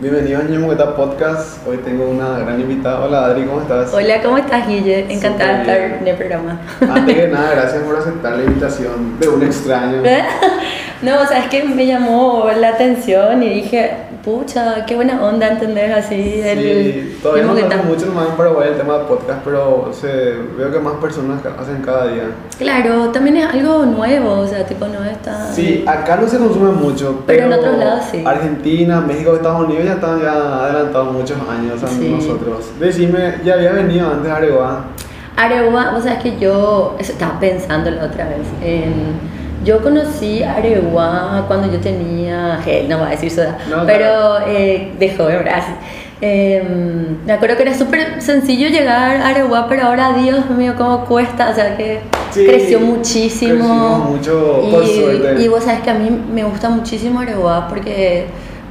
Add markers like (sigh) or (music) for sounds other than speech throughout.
Bienvenido a Ñemo Moqueta Podcast. Hoy tengo una gran invitada. Hola Adri, ¿cómo estás? Hola, ¿cómo estás, Guille? Encantada de estar en el programa. Antes que (laughs) nada, gracias por aceptar la invitación de un extraño. (laughs) No, o sea, es que me llamó la atención y dije, pucha, qué buena onda entender así el Sí, todavía no Moqueta. mucho más en Paraguay el tema de podcast, pero se, veo que más personas hacen cada día. Claro, también es algo nuevo, o sea, tipo, no está... Sí, acá no se consume mucho, Pero pero, en otros lados sí. Argentina, México, Estados Unidos ya están ya adelantados muchos años a Sí. nosotros. Decime, ¿ya había venido antes a Areguá? Areguá, o sea, es que yo eso estaba pensando la otra vez. en- yo conocí Areguá cuando yo tenía, eh, no voy a decir soda, No, pero eh, de joven, ¿verdad? Eh, me acuerdo que era súper sencillo llegar a Areguá, pero ahora, Dios mío, cómo cuesta, o sea, que Sí, creció muchísimo. mucho, por y, suerte. y vos sabes que a mí me gusta muchísimo Areguá porque,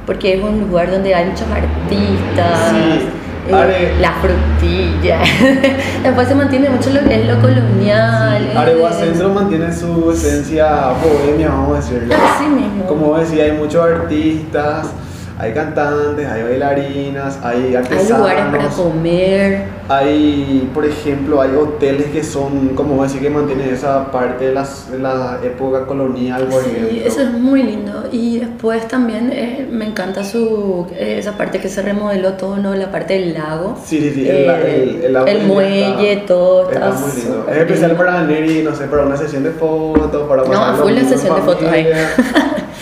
porque es un lugar donde hay muchos artistas. Sí, eh, Are- la frutilla. (laughs) Después se mantiene mucho lo que es lo colonial. Sí, Areguá Centro mantiene su esencia bohemia, vamos a decirlo. Así mismo. Como decía, hay muchos artistas, hay cantantes, hay bailarinas, hay Hay artesanos. lugares para comer. Hay, por ejemplo, hay hoteles que son, como decir, que mantienen esa parte de, las, de la época colonial, por Sí, ejemplo. eso es muy lindo. Y después también eh, me encanta su, eh, esa parte que se remodeló todo, ¿no? La parte del lago. Sí, sí, sí, el, Eh, el, el, el muelle, está- todo. Está está muy lindo. Es especial para y, no sé, para una sesión de fotos, para No, pasar a full la sesión de fotos ahí.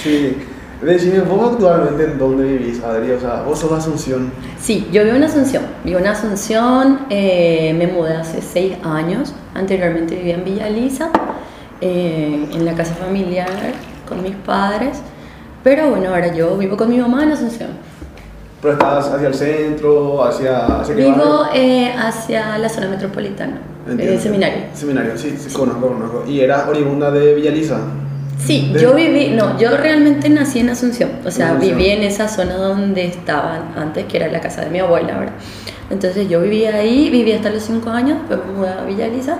Sí. (laughs) Decime, vos actualmente en dónde vivís, Adri? O sea, vos sos de Asunción. Sí, yo vivo en Asunción. Vivo en Asunción, eh, me mudé hace seis años. Anteriormente vivía en Villa Elisa, eh, en la casa familiar con mis padres. Pero bueno, ahora yo vivo con mi mamá en Asunción. Pero estás hacia el centro, hacia, hacia qué Vivo eh, hacia la zona metropolitana, Entiendo. eh, seminario. Seminario, sí, sí, conozco, conozco. ¿Y eras oriunda de Villaliza? Sí, De- yo viví, no, yo realmente nací en Asunción, o sea, Asunción. viví en esa zona donde estaban antes, que era la casa de mi abuela, ¿verdad? Entonces yo viví ahí, viví hasta los 5 años, después me mudé a Villa Elisa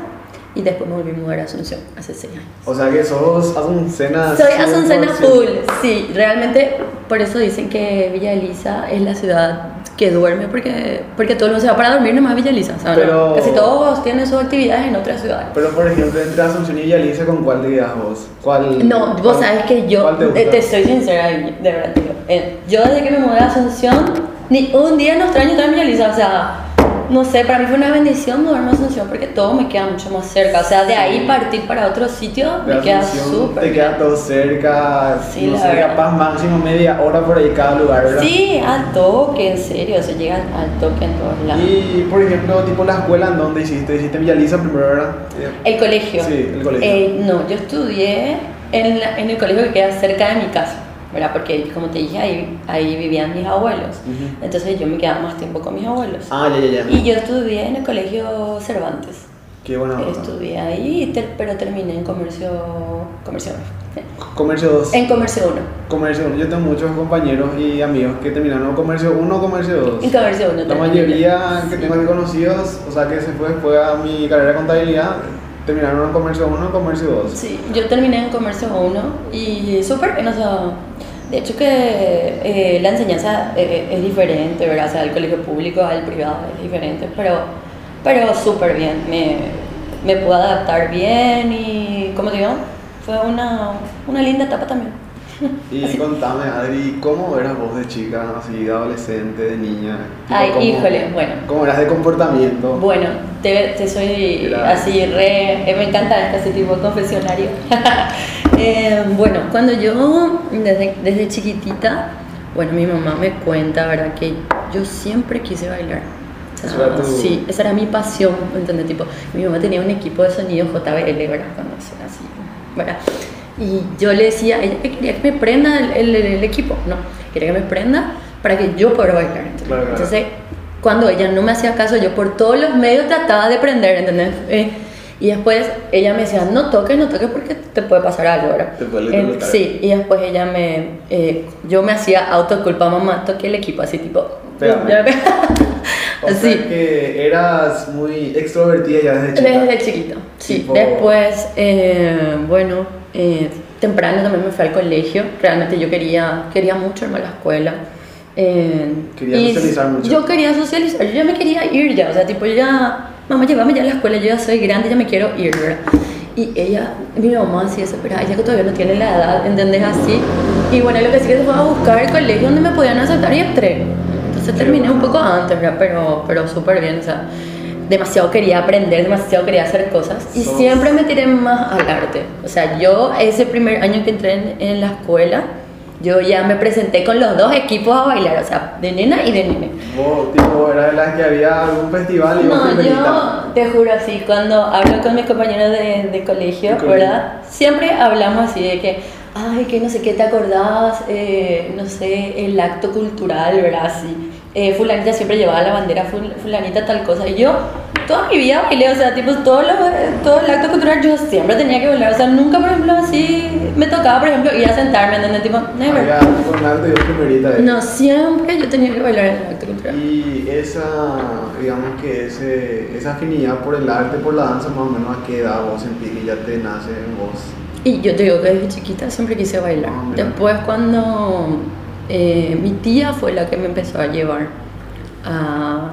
y después me volví a mudar a Asunción, hace 6 años. O sea que sos asuncena. Soy Asuncena 100%. full, sí, realmente por eso dicen que Villa Elisa es la ciudad que duerme, porque, porque todo el mundo se va para dormir nomás Villa Elisa, no, Pero- casi todos tienen sus actividades en otras ciudades. Pero por ejemplo, entre Asunción y Villaliza, ¿con cuál te vos? ¿Cuál? No, vos cuál- sabes que yo, ¿Cuál te te soy sincera, de verdad, digo, eh, yo desde que me mudé a Asunción, ni un día no extraño estar en Villaliza, o sea, no sé, para mí fue una bendición mudarme a Asunción porque todo me queda mucho más cerca, o sea, de ahí partir para otro sitio De me queda súper Te queda todo cerca, Sí, no la sé, verdad. capaz máximo media hora por ahí cada lugar, ¿verdad? Sí, al toque, en serio, se llega al toque en todos lados. Y por ejemplo, tipo la escuela, ¿en dónde hiciste? ¿Hiciste Villaliza primero, verdad? El colegio. Sí, el colegio. Eh, no, yo estudié en, la- en el colegio que queda cerca de mi casa, ¿verdad? Porque como te dije, ahí, ahí vivían mis abuelos. Ujú. Entonces yo me quedaba más tiempo con mis abuelos. Ah, ya, ya, ya. Y yo estudié en el colegio Cervantes. Qué buena onda. Estudié ahí, pero terminé en comercio. Comercio 1. Comercio 2. En comercio 1. Comercio 1. Yo tengo muchos compañeros y amigos que terminaron comercio 1 o comercio 2. En comercio 1 La mayoría que tengo aquí conocidos, o sea que se fue después a mi carrera de contabilidad, terminaron en comercio 1 o comercio 2. Sí, yo terminé en comercio 1 y súper bien, o sea, de hecho que eh, la enseñanza eh, es diferente, ¿verdad? O sea, el colegio público al privado es diferente, pero, pero súper bien, me, me pude adaptar bien y, como digo, fue una, una linda etapa también. Y (laughs) contame, Adri, ¿cómo eras vos de chica, así de adolescente, de niña? Ay, ¿cómo- híjole, bueno. ¿Cómo eras de comportamiento? Bueno, te, te soy Era- así re... eh, me encanta este así tipo confesionario. (laughs) Eh, bueno, cuando yo, desde, desde chiquitita, bueno, mi mamá me cuenta, ¿verdad? Que yo siempre quise bailar. O sea, tu- Sí, esa era mi pasión, ¿entendés? Tipo, mi mamá tenía un equipo de sonido JBL, ¿verdad? Cuando era así, ¿verdad? Y yo le decía a ella que quería que me prenda el, el- el equipo, no, quería que me prenda para que yo pudiera bailar. ¿entendés? Claro, claro. Entonces, cuando ella no me hacía caso, yo por todos los medios trataba de prender, ¿entendés? Eh, y después ella me decía, no toques, no toques porque te puede pasar algo, ¿verdad? Te puede Eh, sí, y después ella me, eh, yo me hacía autoculpa, mamá, toqué el equipo, así tipo... (laughs) O sea sí. que eras muy extrovertida ya desde chica. Desde chiquito, sí. Tipo- Después, eh, bueno, eh, temprano también me fui al colegio. Realmente yo quería, quería mucho irme a la escuela. Eh, Quería socializar mucho. Yo quería socializar, yo ya me quería ir ya, o sea, tipo, ya, mamá, llévame ya a la escuela, yo ya soy grande, ya me quiero ir, ¿verdad? Y ella, mi mamá así desesperada, ella que todavía no tiene la edad, ¿entendés? Así. Y bueno, lo que sí que se fue a buscar el colegio donde me podían aceptar y entré. Entonces terminé un poco antes, ¿verdad? Pero, pero súper bien, o sea, demasiado quería aprender, demasiado quería hacer cosas. Y siempre me tiré más al arte. O sea, yo ese primer año que entré en, en la escuela, yo ya me presenté con los dos equipos a bailar, o sea, de nena y de nene. Vos, tipo, era de las que había algún festival y No, yo te juro así, cuando hablo con mis compañeros de, de colegio. ¿verdad? Siempre hablamos así de que, ay, que no sé qué te acordás, eh, no sé, el acto cultural, ¿verdad? Así, eh, fulanita siempre llevaba la bandera, ful- fulanita tal cosa, y yo toda mi vida bailé, o sea, tipo, todo, lo, todo el acto cultural yo siempre tenía que bailar, o sea, nunca, por ejemplo, así, me tocaba, por ejemplo, ir a sentarme, ¿entendés? Tipo, never. Había un alto y primerita. eh. No, siempre yo tenía que bailar en el acto cultural. Y esa, digamos que ese, esa afinidad por el arte, por la danza, más o menos a qué edad vos sentís que ya te nace en vos. Y yo te digo que desde chiquita siempre quise bailar. Mira. Después cuando eh, mi tía fue la que me empezó a llevar a,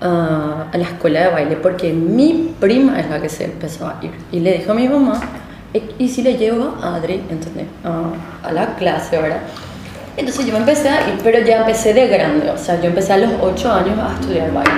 a, a la escuela de baile, porque mi prima es la que se empezó a ir. Y le dijo a mi mamá, "E- ¿y si le llevo a Adri, ¿entendés? A, a la clase, ¿verdad? Entonces yo me empecé a ir, pero ya empecé de grande, o sea, yo empecé a los 8 años a estudiar baile.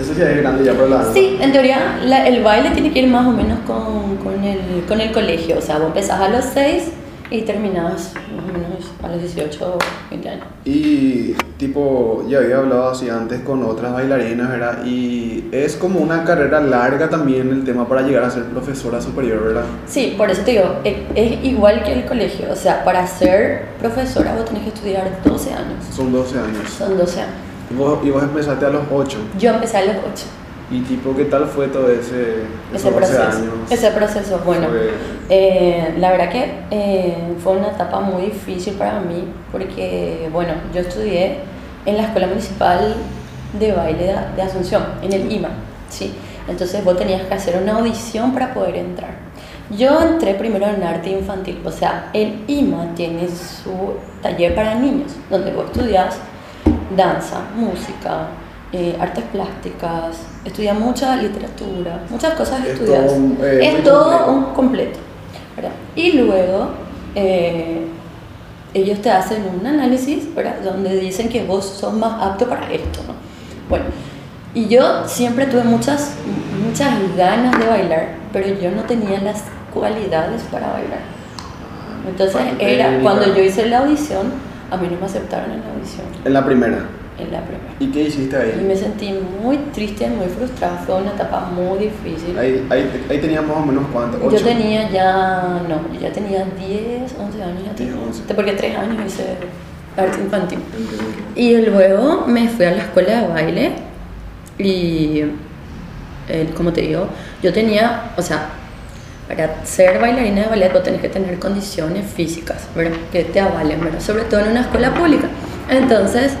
Eso ya es grande ya por la. Sí, en teoría la- el baile tiene que ir más o menos con, con, el, con el colegio. O sea, vos empezás a los 6 y terminás más o menos a los 18 o 20 años. Y tipo, ya había hablado así antes con otras bailarinas, ¿verdad? Y es como una carrera larga también el tema para llegar a ser profesora superior, ¿verdad? Sí, por eso te digo, e- es igual que el colegio. O sea, para ser profesora vos tenés que estudiar 12 años. Son 12 años. Son 12 años. Y vos, y vos empezaste a los 8. Yo empecé a los 8. Y tipo, ¿qué tal fue todo ese, Ese esos 12 proceso. años? Ese proceso, bueno. Fue- Eh, la verdad que eh, fue una etapa muy difícil para mí porque, bueno, yo estudié en la Escuela Municipal de Baile de, de Asunción, en el IMA, ¿sí? Entonces vos tenías que hacer una audición para poder entrar. Yo entré primero en arte infantil, o sea, el IMA tiene su taller para niños, donde vos estudias danza, música, eh, artes plásticas, estudias mucha literatura, muchas cosas Es estudias. todo eh, es todo completo. un completo. ¿verdad? Y luego eh, ellos te hacen un análisis ¿verdad? donde dicen que vos sos más apto para esto. ¿no? Bueno, y yo siempre tuve muchas, muchas ganas de bailar, pero yo no tenía las cualidades para bailar. Entonces era cuando yo hice la audición, a mí no me aceptaron en la audición, En la primera. En la primera. ¿Y qué hiciste Y ahí? me sentí muy triste, muy frustrada, fue una etapa muy difícil. Ahí, ahí, ahí tenías más o menos cuánto? Yo ¿Ocho? tenía ya, no, yo ya tenía 10, 11 años, ya 10, tenía, 11. porque 3 años hice arte infantil. Y luego me fui a la escuela de baile y, eh, como te digo, yo tenía, o sea, para ser bailarina de ballet vos tenés que tener condiciones físicas, ¿verdad? Que te avalen, ¿verdad? Sobre todo en una escuela pública. Entonces,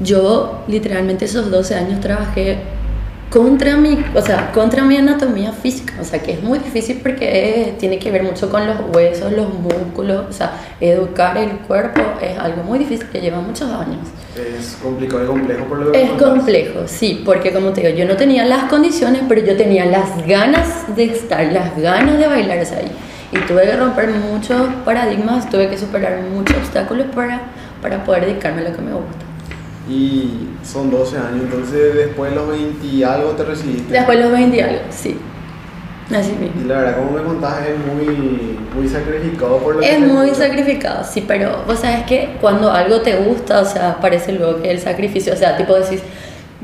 yo literalmente esos 12 años trabajé contra mi, o sea, contra mi anatomía física, o sea, que es muy difícil porque eh, tiene que ver mucho con los huesos, los músculos, o sea, educar el cuerpo es algo muy difícil que lleva muchos años. Es complicado y complejo por lo que Es complejo, sí, porque como te digo, yo no tenía las condiciones, pero yo tenía las ganas de estar, las ganas de bailar o sea, ahí. Y tuve que romper muchos paradigmas, tuve que superar muchos obstáculos para, para poder dedicarme a lo que me gusta. Y son 12 años, entonces después de los 20 y algo te recibiste. Después los 20 y algo, sí. Así Y mismo. la verdad, como me contás, es muy, muy sacrificado por lo que Es te muy sacrificado, sí, pero vos sabes que cuando algo te gusta, o sea, parece luego que el sacrificio, o sea, tipo decís,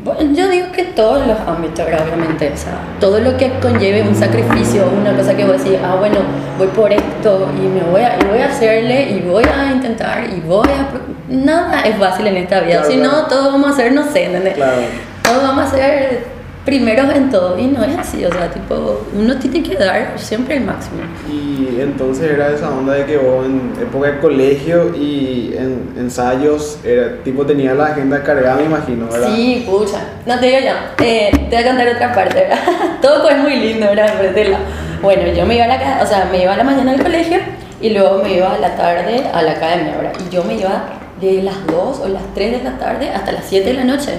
bueno, yo digo que todos los ámbitos, obviamente, o sea, todo lo que conlleve un sacrificio, una cosa que vos decís, ah, bueno, voy por esto y me voy a, y voy a hacerle y voy a intentar y voy a... Nada es fácil en esta vida, Claro, si no, claro. todos vamos a ser, no sé, ¿entendés? Claro. Todos vamos a ser primeros en todo y no es así, o sea, tipo, uno tiene que dar siempre el máximo. Y entonces era esa onda de que vos en época de colegio y en ensayos, era, tipo tenía la agenda cargada, me imagino, ¿verdad? Sí, pucha. No te digo ya. Eh, te voy a contar otra parte, ¿verdad? (laughs) Todo es muy lindo, ¿verdad? Bueno, yo me iba a la, o sea, me iba a la mañana al colegio y luego me iba a la tarde a la academia, ¿verdad? Y yo me iba de las 2 o las 3 de la tarde hasta las 7 de la noche.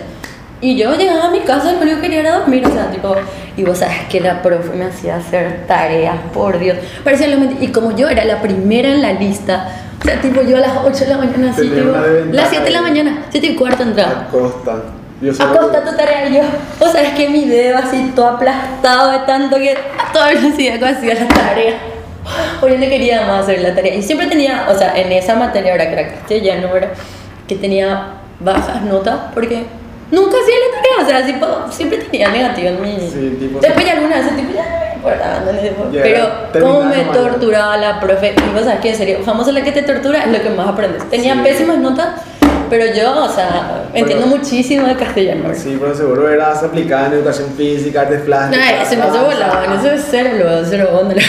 Y yo llegaba a mi casa y lo único que quería era dormir, o sea, tipo, y vos sabes que la profe me hacía hacer tareas, por Dios. Parecía lo y como yo era la primera en la lista, o sea, tipo, yo a las 8 de la mañana, así, tipo, las 7 de la mañana, 7 y cuarto entraba. Acosta. Yo Acosta tu tarea y yo, o sea, es que mi dedo así todo aplastado de tanto que a toda velocidad hacía la tarea. (laughs) Yo no quería más hacer la tarea. Y siempre tenía, o sea, en esa materia ahora que era castellano, ¿verdad? que tenía bajas notas porque nunca hacía la tarea, o sea, tipo, siempre tenía negativo en mi... Sí, tipo- Después ya alguna vez, tipo, ya no me importa, Ya Pero cómo me torturaba la profe, y vos sabes que en serio, famosa la que te tortura es lo que más aprendes. Tenía Sí. pésimas notas, pero yo, o sea, entiendo muchísimo de castellano. Sí, pero seguro eras aplicada en educación física, artes No, plásticas. se me hace volado, en eso es cero, cero onda. (laughs)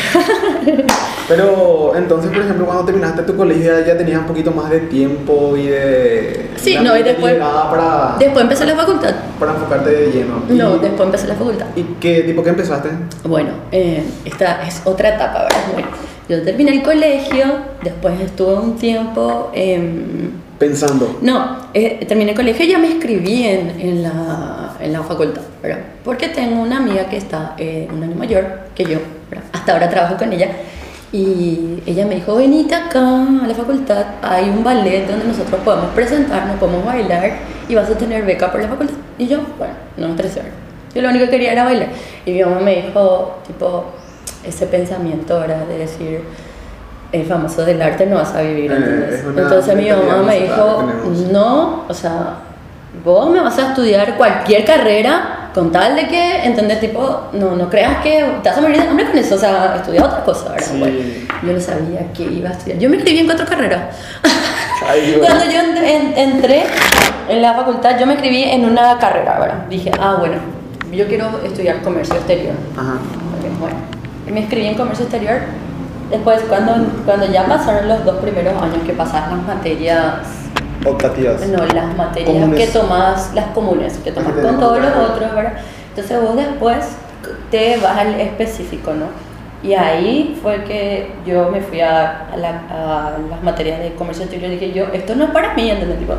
Pero entonces, por ejemplo, cuando terminaste tu colegio ya tenías un poquito más de tiempo y de. Sí, no, y después- para, Después empecé la facultad. para enfocarte de lleno. No, Y- después empecé la facultad. ¿Y qué tipo que empezaste? Bueno, eh, esta es otra etapa, ¿verdad? Bueno, yo terminé el colegio, después estuve un tiempo... em, Pensando. no, eh, terminé el colegio y ya me inscribí en, en, la, en la facultad, ¿verdad? Porque tengo una amiga que está eh, un año mayor que yo, ¿verdad? Hasta ahora trabajo con ella. Y ella me dijo, venite acá a la facultad, hay un ballet donde nosotros podemos presentarnos, podemos bailar y vas a tener beca por la facultad. Y yo, bueno, no me interesé. Yo lo único que quería era bailar. Y mi mamá me dijo, tipo, ese pensamiento, ¿verdad? De decir, el famoso del arte no vas a vivir, Eh, Entonces mi mamá me dijo, no, o sea, vos me vas a estudiar cualquier carrera con tal de que, ¿entendés? Tipo, no, no creas que te vas a morir de hambre con eso, o sea, estudia otra cosa, ¿verdad? Sí. Bueno, yo no sabía que iba a estudiar. Yo me inscribí en cuatro carreras. (laughs) Ay, Dios. Cuando yo en- en- entré en la facultad, yo me inscribí en una carrera, ¿verdad? Dije, ah, bueno, yo quiero estudiar comercio exterior. Ajá. Ok, bueno, me inscribí en comercio exterior. Después, cuando, cuando ya pasaron los dos primeros años que pasas las materias, Optativas. no, las materias Comunes. que tomas, las comunes, que tomas con todos los otros, ¿verdad? Entonces vos después te vas al específico, ¿no? Y ahí fue que yo me fui a, a la- a las materias de comercio exterior y dije yo, esto no es para mí, ¿entendés? Tipo,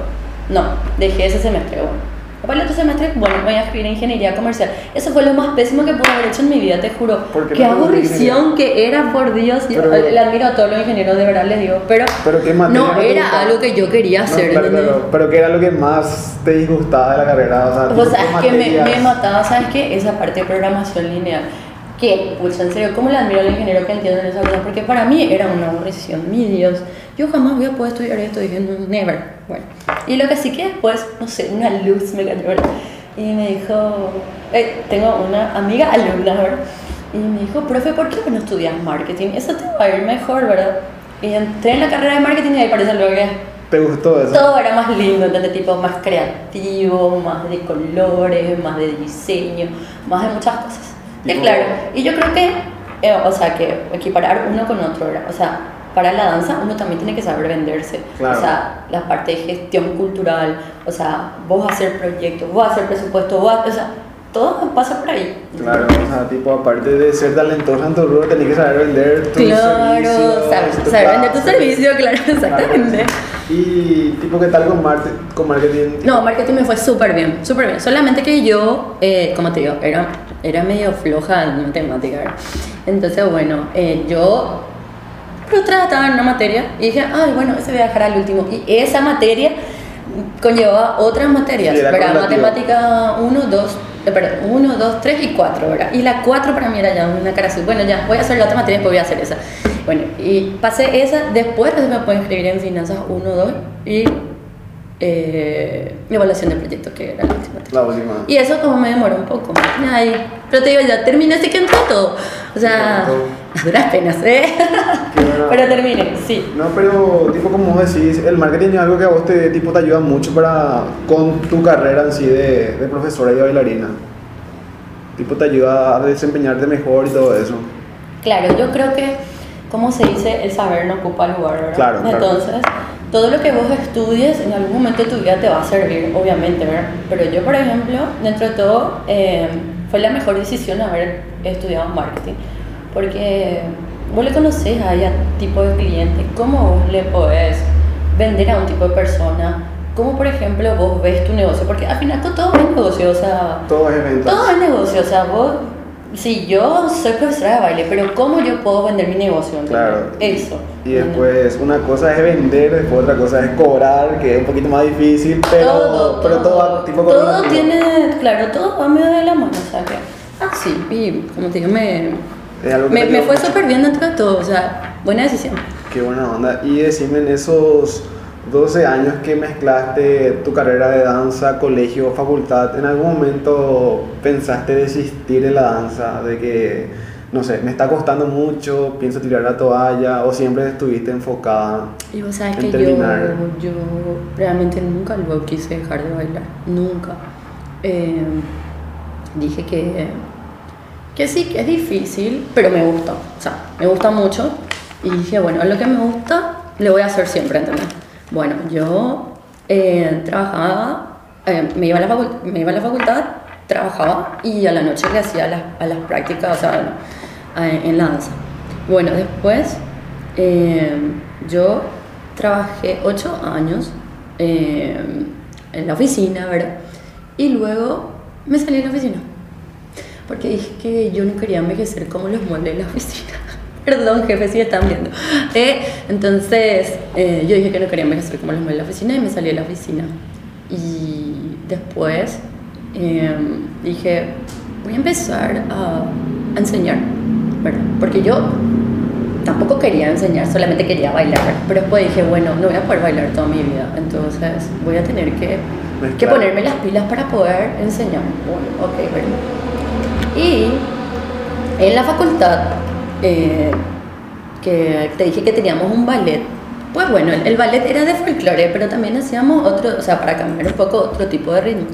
no, dejé ese semestre, bueno. El otro semestre, bueno, voy a escribir en ingeniería comercial. Eso fue lo más pésimo que pude haber hecho en mi vida, te juro. ¿Por qué Qué no aburrición que era, por Dios. Yo Pero- le admiro a todos los ingenieros, de verdad les digo. Pero, Pero qué no no era algo que yo quería No, hacer. claro, ¿entendés? claro. Pero ¿qué era lo que más te disgustaba de la carrera? O sea, O tipo, sea, ¿qué es que me, me mataba, ¿sabes qué? Esa parte de programación lineal. Que, pues en serio, ¿cómo le admiro al ingeniero que entiende esa cosa? Porque para mí era una aburrición, mi Dios. Yo jamás voy a poder estudiar esto, dije, no, never. Bueno, y lo que sí que después, no sé, una luz me cayó, ¿verdad? Y me dijo, eh, tengo una amiga alumna, ¿verdad? Y me dijo, profe, ¿por qué no estudias marketing? Eso te va a ir mejor, ¿verdad? Y entré en la carrera de marketing y ahí parece lo que ¿Te gustó eso? todo era más lindo, ¿entendés? Tipo más creativo, más de colores, más de diseño, más de muchas cosas. Tipo- claro, y yo creo que, eh, o sea, que equiparar uno con otro, ¿verdad? O sea, para la danza uno también tiene que saber venderse. Claro. O sea, la parte de gestión cultural, o sea, vos hacer proyectos, vos hacer presupuesto, vos, o sea, todo pasa por ahí. Claro, o sea, tipo, aparte de ser talentosa en tu rubro, tenés que saber vender tu Claro, servicio, tu saber vender tu servicio, claro, exactamente. Y, tipo, ¿qué tal con, con marketing? No, marketing me fue súper bien, súper bien. Solamente que yo, eh, como te digo, era, era medio floja en matemática. ¿verdad? Entonces, bueno, eh, yo frustrada estaba en una materia y dije, ay, bueno, ese voy a dejar al último. Y esa materia conllevaba otras materias, Sí. Matemática 1, 2, eh, perdón, 1, 2, 3 y 4, ¿verdad? Y la 4 para mí era ya una cara azul. Bueno, ya, voy a hacer la otra materia, después voy a hacer esa. Bueno, y pasé esa, después recién me puedo inscribir en finanzas 1, 2 y eh, evaluación de proyectos, que era la última. La última. Y eso como me demoró un poco. Ay, pero te digo, ya terminé, así que entró todo. O sea, a duras penas, ¿eh? Pero terminé, sí. No, pero tipo como decís, el marketing es algo que a vos te, tipo, te ayuda mucho para, con tu carrera en sí de, de profesora y de bailarina. Tipo te ayuda a desempeñarte mejor y todo eso. Claro, yo creo que, como se dice, el saber no ocupa lugar, ¿verdad? Claro, claro. Todo lo que vos estudies en algún momento de tu vida te va a servir, obviamente, ¿verdad? Pero yo, por ejemplo, dentro de todo, eh, fue la mejor decisión haber estudiado marketing, porque vos le conocés a ese tipo de clientes, ¿cómo vos le podés vender a un tipo de persona, como por ejemplo vos ves tu negocio, porque al final todo es negocio, o sea, Todo es ventas. todo es negocio, o sea, vos, sí, yo soy profesora de baile, pero ¿cómo yo puedo vender mi negocio? Claro. Eso. Y después una cosa es vender, después otra cosa es cobrar, que es un poquito más difícil, pero todo, pero todo, va tipo con todo tiene, claro, todo va medio de la mano, o sea que, ah, sí, y como te digo, me, me, me fue súper bien dentro de todo, o sea, buena decisión. Qué buena onda. Y decime en esos 12 años que mezclaste tu carrera de danza, colegio, facultad, ¿en algún momento pensaste desistir de la danza? De que, no sé, me está costando mucho, pienso tirar la toalla, o siempre estuviste enfocada Y vos sabes en que yo, terminar? yo realmente nunca luego quise dejar de bailar, nunca. Eh, dije que, que sí, que es difícil, pero me gusta, o sea, me gusta mucho. Y dije, bueno, lo que me gusta, le voy a hacer siempre, ¿entendés? Bueno, yo eh, trabajaba, eh, me, iba a la facultad, trabajaba y a la noche le hacía las, a las prácticas, o sea, en la danza. Bueno, después eh, yo trabajé ocho años en la oficina, ¿verdad? Y luego me salí de la oficina. Porque dije que yo no quería envejecer como los muebles de la oficina. Perdón, jefe, si están viendo. Eh, entonces, eh, yo dije que no quería envejecer como los muebles de la oficina y me salí de la oficina. Y después eh, dije, voy a empezar a, a enseñar, ¿verdad? Porque yo tampoco quería enseñar, solamente quería bailar. Pero después dije, bueno, no voy a poder bailar toda mi vida, entonces voy a tener que, que Mezclar. ponerme las pilas para poder enseñar. Bueno, ok, bueno. Y en la facultad, eh, que te dije que teníamos un ballet, pues bueno, el, el ballet era de folclore, pero también hacíamos otro, o sea, para cambiar un poco otro tipo de ritmo.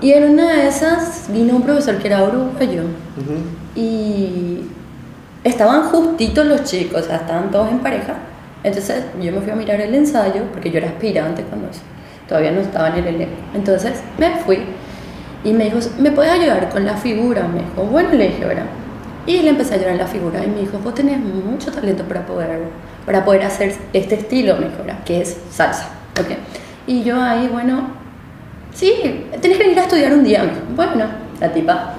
Y en una de esas vino un profesor que era uruguayo Ujú. y estaban justitos los chicos, o sea, estaban todos en pareja. Entonces yo me fui a mirar el ensayo, porque yo era aspirante cuando eso, todavía no estaba en el elenco. Entonces me fui y me dijo, ¿me puedes ayudar con la figura? Me dijo, bueno, le dije, ¿verdad? Y le empecé a en la figura y me dijo, vos tenés mucho talento para poder, para poder hacer este estilo, me dijo, ¿verdad? Que es salsa, ¿ok? Y yo ahí, bueno, sí, tenés que ir a estudiar un día. Bueno, la tipa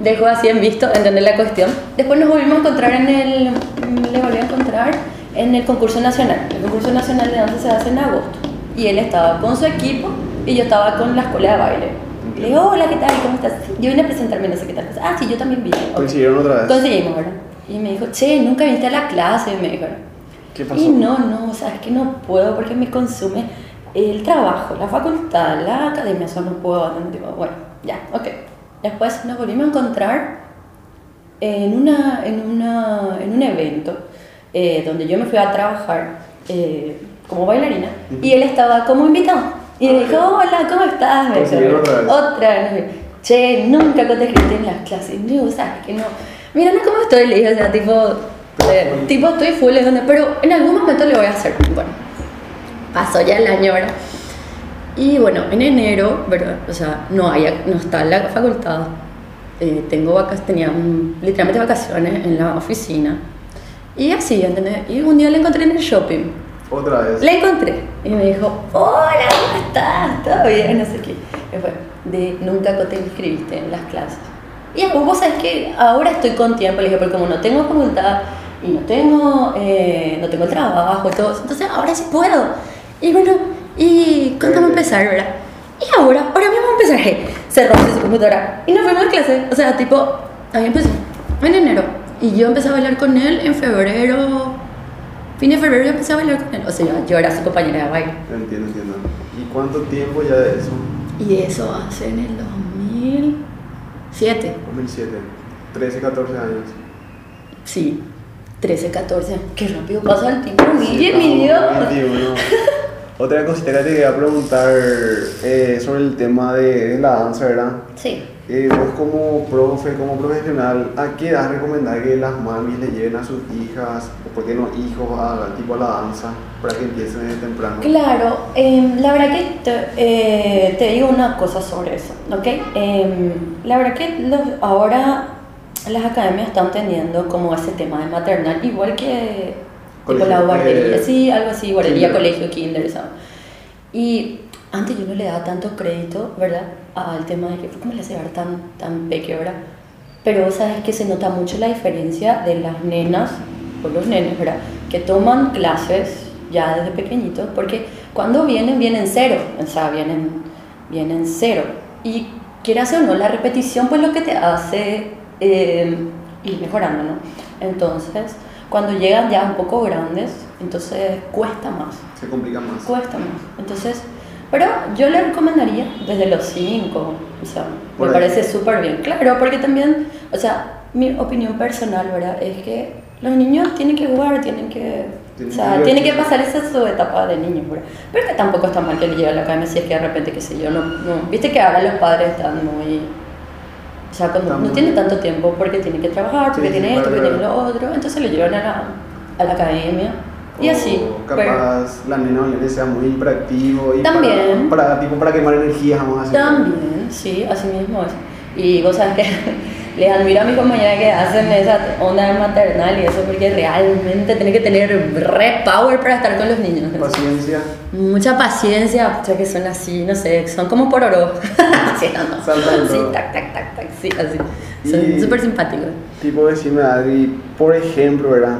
dejó así en visto, entender la cuestión. Después nos volvimos a encontrar en el, le volví a encontrar en el concurso nacional. El concurso nacional de danza se hace en agosto. Y él estaba con su equipo y yo estaba con la escuela de baile. Le digo, hola, ¿qué tal? ¿Cómo estás? Yo vine a presentarme, no sé qué tal. Ah, sí, yo también vine. Ok. Coincidieron otra vez. Conseguimos, ¿verdad? Y me dijo, che, nunca viniste a la clase, me dijo. ¿Qué pasó? Y no, no, o sea, es que no puedo porque me consume el trabajo, la facultad, la academia, eso no puedo. digo, bueno, ya, ok. Después nos volvimos a encontrar en, una, en, una, en un evento eh, donde yo me fui a trabajar eh, como bailarina y él estaba como invitado. Y me dijo, hola, ¿cómo estás? Me dijo, otra vez. otra vez. Che, nunca te escribí en las clases. No, sea, que no. Mira, no cómo estoy, le dije, o sea, tipo, eh, tipo, estoy full, pero en algún momento le voy a hacer. Bueno, pasó ya el año, ¿verdad? Y bueno, en enero, ¿verdad? O sea, no, hay, no está en la facultad. Eh, tengo vacas, tenía mm, literalmente vacaciones en la oficina. Y así, ¿entendés? Y un día le encontré en el shopping. Otra vez. Le encontré y me dijo, hola, ¿cómo estás? ¿Todo bien? No sé qué. Y fue, de nunca te inscribiste en las clases. Y vos sabés que ahora estoy con tiempo, le dije, porque como no tengo facultad y no tengo, eh, no tengo trabajo y todo entonces ahora sí puedo. Y bueno, y ¿cuándo empezar, verdad? Y ahora, ahora mismo empezar, hey, cerró su computadora y nos fuimos a clase. O sea, tipo, ahí empezó, en enero. Y yo empecé a bailar con él en febrero, fin de febrero yo empecé a bailar con él. O sea, yo era su compañera de baile. Entiendo, entiendo. ¿Y cuánto tiempo ya de eso? Y eso hace en el 2007. 2007. 13, 14 años. Sí, 13, 14. Qué rápido pasa el tiempo, Guille, Sí, mi Dios. en 21. Otra cosita que te quería preguntar eh, sobre el tema de, de la danza, ¿verdad? Sí. Eh, vos como profe, como profesional, ¿a qué edad recomendás que las mamis le lleven a sus hijas, o por qué no hijos, a, tipo a la danza, para que empiecen desde temprano? Claro, em, la verdad que te, eh, te digo una cosa sobre eso, ¿ok? Em, la verdad que los- ahora las academias están teniendo como ese tema de maternal, igual que Tipo la guardería, eh, sí, algo así, guardería, kinder. colegio, kinder, ¿sabes? Y antes yo no le daba tanto crédito, ¿verdad? Al tema de que, ¿cómo le hace dar tan, tan pequeño, verdad? Pero sabes que se nota mucho la diferencia de las nenas o los nenes, ¿verdad? Que toman clases ya desde pequeñitos, porque cuando vienen, vienen cero, o sea, vienen, vienen cero. Y quieras o no, la repetición, pues lo que te hace eh, ir mejorando, ¿no? Entonces, cuando llegan ya un poco grandes, entonces cuesta más Se complica más. cuesta más. Entonces, pero yo le recomendaría desde los 5, o sea, Por me ahí. parece súper bien. Claro, porque también, o sea, mi opinión personal, ¿verdad? Es que los niños tienen que jugar, tienen que, Tienen o sea, que tienen que pasar esa su etapa de niños, ¿verdad? Pero que tampoco está mal que le llegue a la academia si es que de repente, qué sé yo, no, no, viste que ahora los padres están muy... O sea, cuando no tienen tanto tiempo porque tienen que trabajar, porque Sí, tienen esto, porque tienen claro. lo otro, entonces lo llevan a la, a la academia. Y O así. pero- Capaz la nena nene sea muy hiperactivo y También. Para, para, tipo, para quemar energías, vamos a decir. También, sí, así mismo es. Y vos sabes que (laughs) les admiro a mis compañeras que hacen esa onda maternal y eso porque realmente tenés que tener re power para estar con los niños. Paciencia. Mucha paciencia, ya que son así, no sé, son como por oro. (laughs) sí, no, no. Sí, tac, tac, tac, tac, sí, así. Son súper simpáticos. Tipo, decime, Adri, por ejemplo, ¿verdad?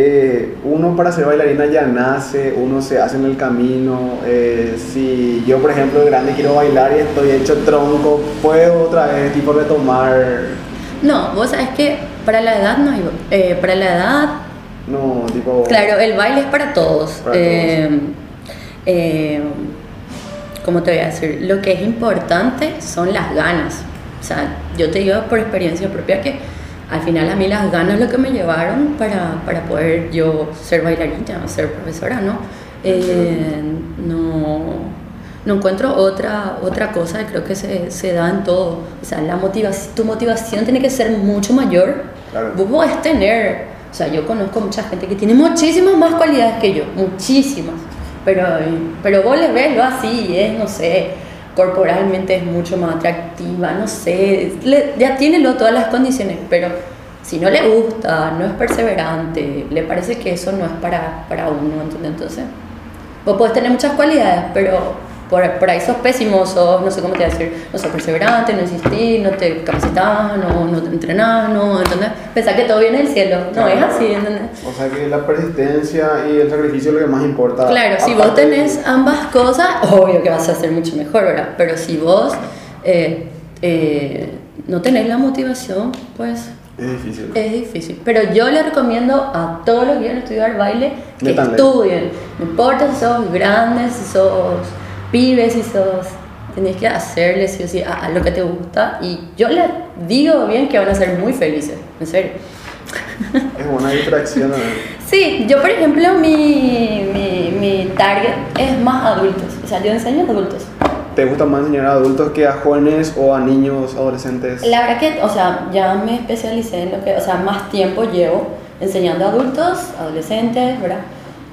Eh, uno para ser bailarina ya nace, uno se hace en el camino. eh, si yo, por ejemplo, de grande quiero bailar y estoy hecho tronco, puedo otra vez, tipo, retomar. No, vos sabes que para la edad no hay. eh, para la edad No, tipo. Claro, el baile es para todos. Para Eh, eh, ¿Cómo te voy a decir? Lo que es importante son las ganas. O sea, yo te digo por experiencia propia que al final a mí las ganas lo que me llevaron para, para poder yo ser bailarina, ser profesora, ¿no? Eh, no, no encuentro otra, otra cosa, creo que se, se da en todo. O sea, la motivación, tu motivación tiene que ser mucho mayor. Claro. Vos podés tener, o sea, yo conozco mucha gente que tiene muchísimas más cualidades que yo, muchísimas. Pero, pero vos le ves lo así, es, no sé, corporalmente es mucho más atractiva, no sé, ya tiene lo- todas las condiciones, pero si no le gusta, no es perseverante, le parece que eso no es para, para uno, ¿entendés? entonces vos podés tener muchas cualidades, pero por, por ahí sos pésimo, sos, no sé cómo te voy a decir, no sos perseverante, no insistís, no te capacitas, no, no te entrenás, no, ¿entendés? Pensás que todo viene del cielo, no es así, ¿entendés? O sea que la persistencia y el sacrificio es lo que más importa. Claro, si vos tenés ambas cosas, obvio que vas a ser mucho mejor, ¿verdad? Pero si vos eh, eh, no tenés la motivación, pues Es difícil. es difícil. Pero yo le recomiendo a todos los que quieren estudiar baile que estudien. No importa si sos grandes, si sos pibes, si sos... Tenés que hacerle sí o sí a, a lo que te gusta y yo les digo bien que van a ser muy felices, en serio. Es una distracción. ¿no? Sí, yo por ejemplo mi, mi, mi target es más adultos, o sea, yo enseño a adultos. ¿Te gusta más enseñar a adultos que a jóvenes o a niños, adolescentes? La verdad que, o sea, ya me especialicé en lo que, o sea, más tiempo llevo enseñando a adultos, adolescentes, ¿verdad?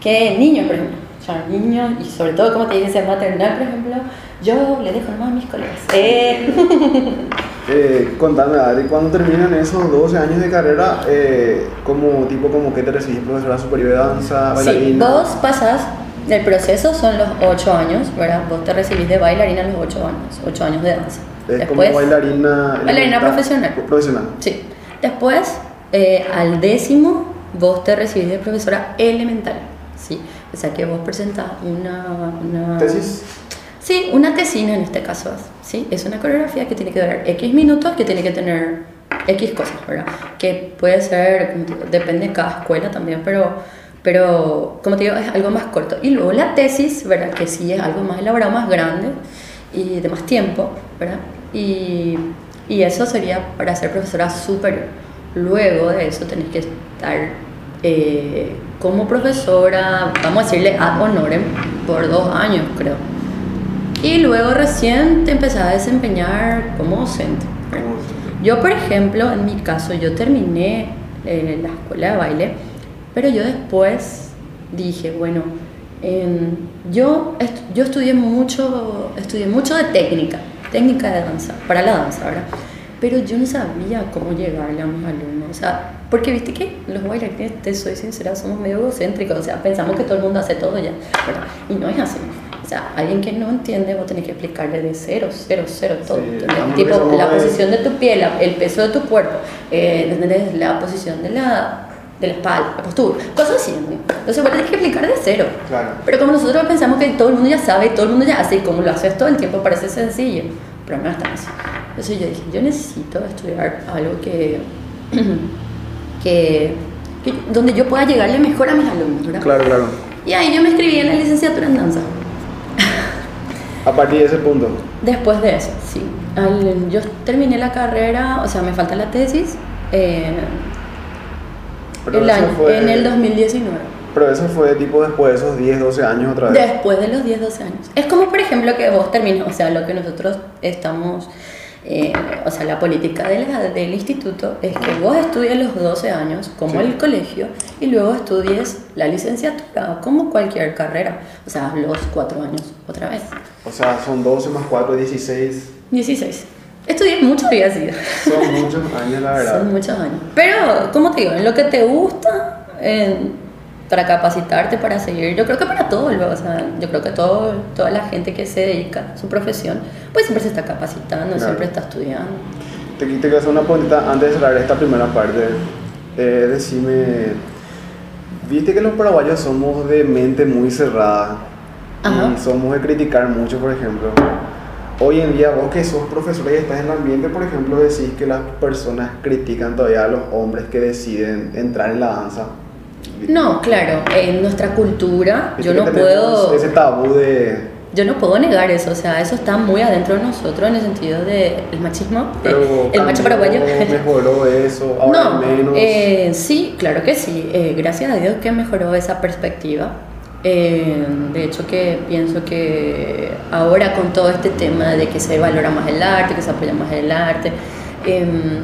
Que niños, por ejemplo. O sea, niños, y sobre todo, como te dije, ser maternal, por ejemplo, yo le dejo nomás a mis colegas. Eh, (laughs) Eh, contame, Adri, cuando terminan esos 12 años de carrera, eh, como tipo como que te recibís profesora superior de danza, sí, bailarina? vos pasás, el proceso son los 8 años, ¿verdad? Vos te recibís de bailarina a los 8 años, 8 años de danza. Es como bailarina... Bailarina elemental- profesional. Profesional. Sí. Después, eh, al décimo, vos te recibís de profesora elemental. ¿sí? O sea que vos presentás una, una... ¿Tesis? Sí, una tesina en este caso. ¿sí? Es una coreografía que tiene que durar X minutos, que tiene que tener X cosas, ¿verdad? Que puede ser, depende de cada escuela también, pero, pero como te digo, es algo más corto. Y luego la tesis, ¿verdad? Que sí es algo más elaborado, más grande y de más tiempo, ¿verdad? Y, y eso sería para ser profesora superior. Luego de eso tenés que estar eh, como profesora, vamos a decirle ad honorem, por dos años, creo. Y luego recién te empezás a desempeñar como docente. Yo, por ejemplo, en mi caso, yo terminé eh, la escuela de baile, pero yo después dije, bueno, em, yo, est- yo estudié mucho, estudié mucho de técnica, técnica de danza, para la danza, ¿verdad? Pero yo no sabía cómo llegarle a mis alumnos. O sea, porque viste que los bailarines, te soy sincera, somos medio egocéntricos. O sea, pensamos que todo el mundo hace todo ya. ¿verdad? Y no es así. O sea, alguien que no entiende, vos tenés que explicarle de cero, cero, cero todo. Sí, tipo, la posición de tu piel, el peso de tu cuerpo, eh, la posición de la, de la espalda, la postura, cosas así. Entonces, vos tenés que explicar de cero. Claro. Pero como nosotros pensamos que todo el mundo ya sabe, todo el mundo ya hace, y como lo haces todo el tiempo parece sencillo, es tan así. Entonces yo dije, yo necesito estudiar algo que, (clears throat) que, que- donde yo pueda llegarle mejor a mis alumnos, ¿verdad? Claro, claro. Y ahí yo me inscribí en la licenciatura en danza. A partir de ese punto. Después de eso, sí. Al- yo terminé la carrera, o sea, me falta la tesis eh, el año- fue- en el 2019. Pero eso fue tipo después de esos 10, 12 años otra vez. Después de los 10, 12 años. Es como, por ejemplo, que vos terminas, o sea, lo que nosotros estamos, eh, o sea, la política de la- del instituto es que vos estudies los 12 años, como Sí. el colegio, y luego estudies la licenciatura, como cualquier carrera, o sea, los 4 años, otra vez. O sea, son 12 más 4, 16. 16. Estudié mucho había sido. Son muchos años, la verdad. Son muchos años. Pero, como te digo, en lo que te gusta, en- para capacitarte, para seguir, yo creo que para todo, o sea, yo creo que todo, toda la gente que se dedica a su profesión, pues siempre se está capacitando, Claro. siempre está estudiando. Te, te quiero hacer una preguntita antes de cerrar esta primera parte. Eh, decime, viste que los paraguayos somos de mente muy cerrada Ajá. y somos de criticar mucho, por ejemplo. Hoy en día, vos que sos profesora y estás en el ambiente, por ejemplo, decís que las personas critican todavía a los hombres que deciden entrar en la danza. No, claro, en nuestra cultura yo no puedo... Ese tabú de. Yo no puedo negar eso, o sea, eso está muy adentro de nosotros en el sentido del machismo, Pero de- el macho paraguayo. mejoró eso, ahora no, menos. eh, sí, claro que sí. Eh, gracias a Dios que mejoró esa perspectiva. Eh, de hecho que pienso que ahora con todo este tema de que se valora más el arte, que se apoya más el arte, em,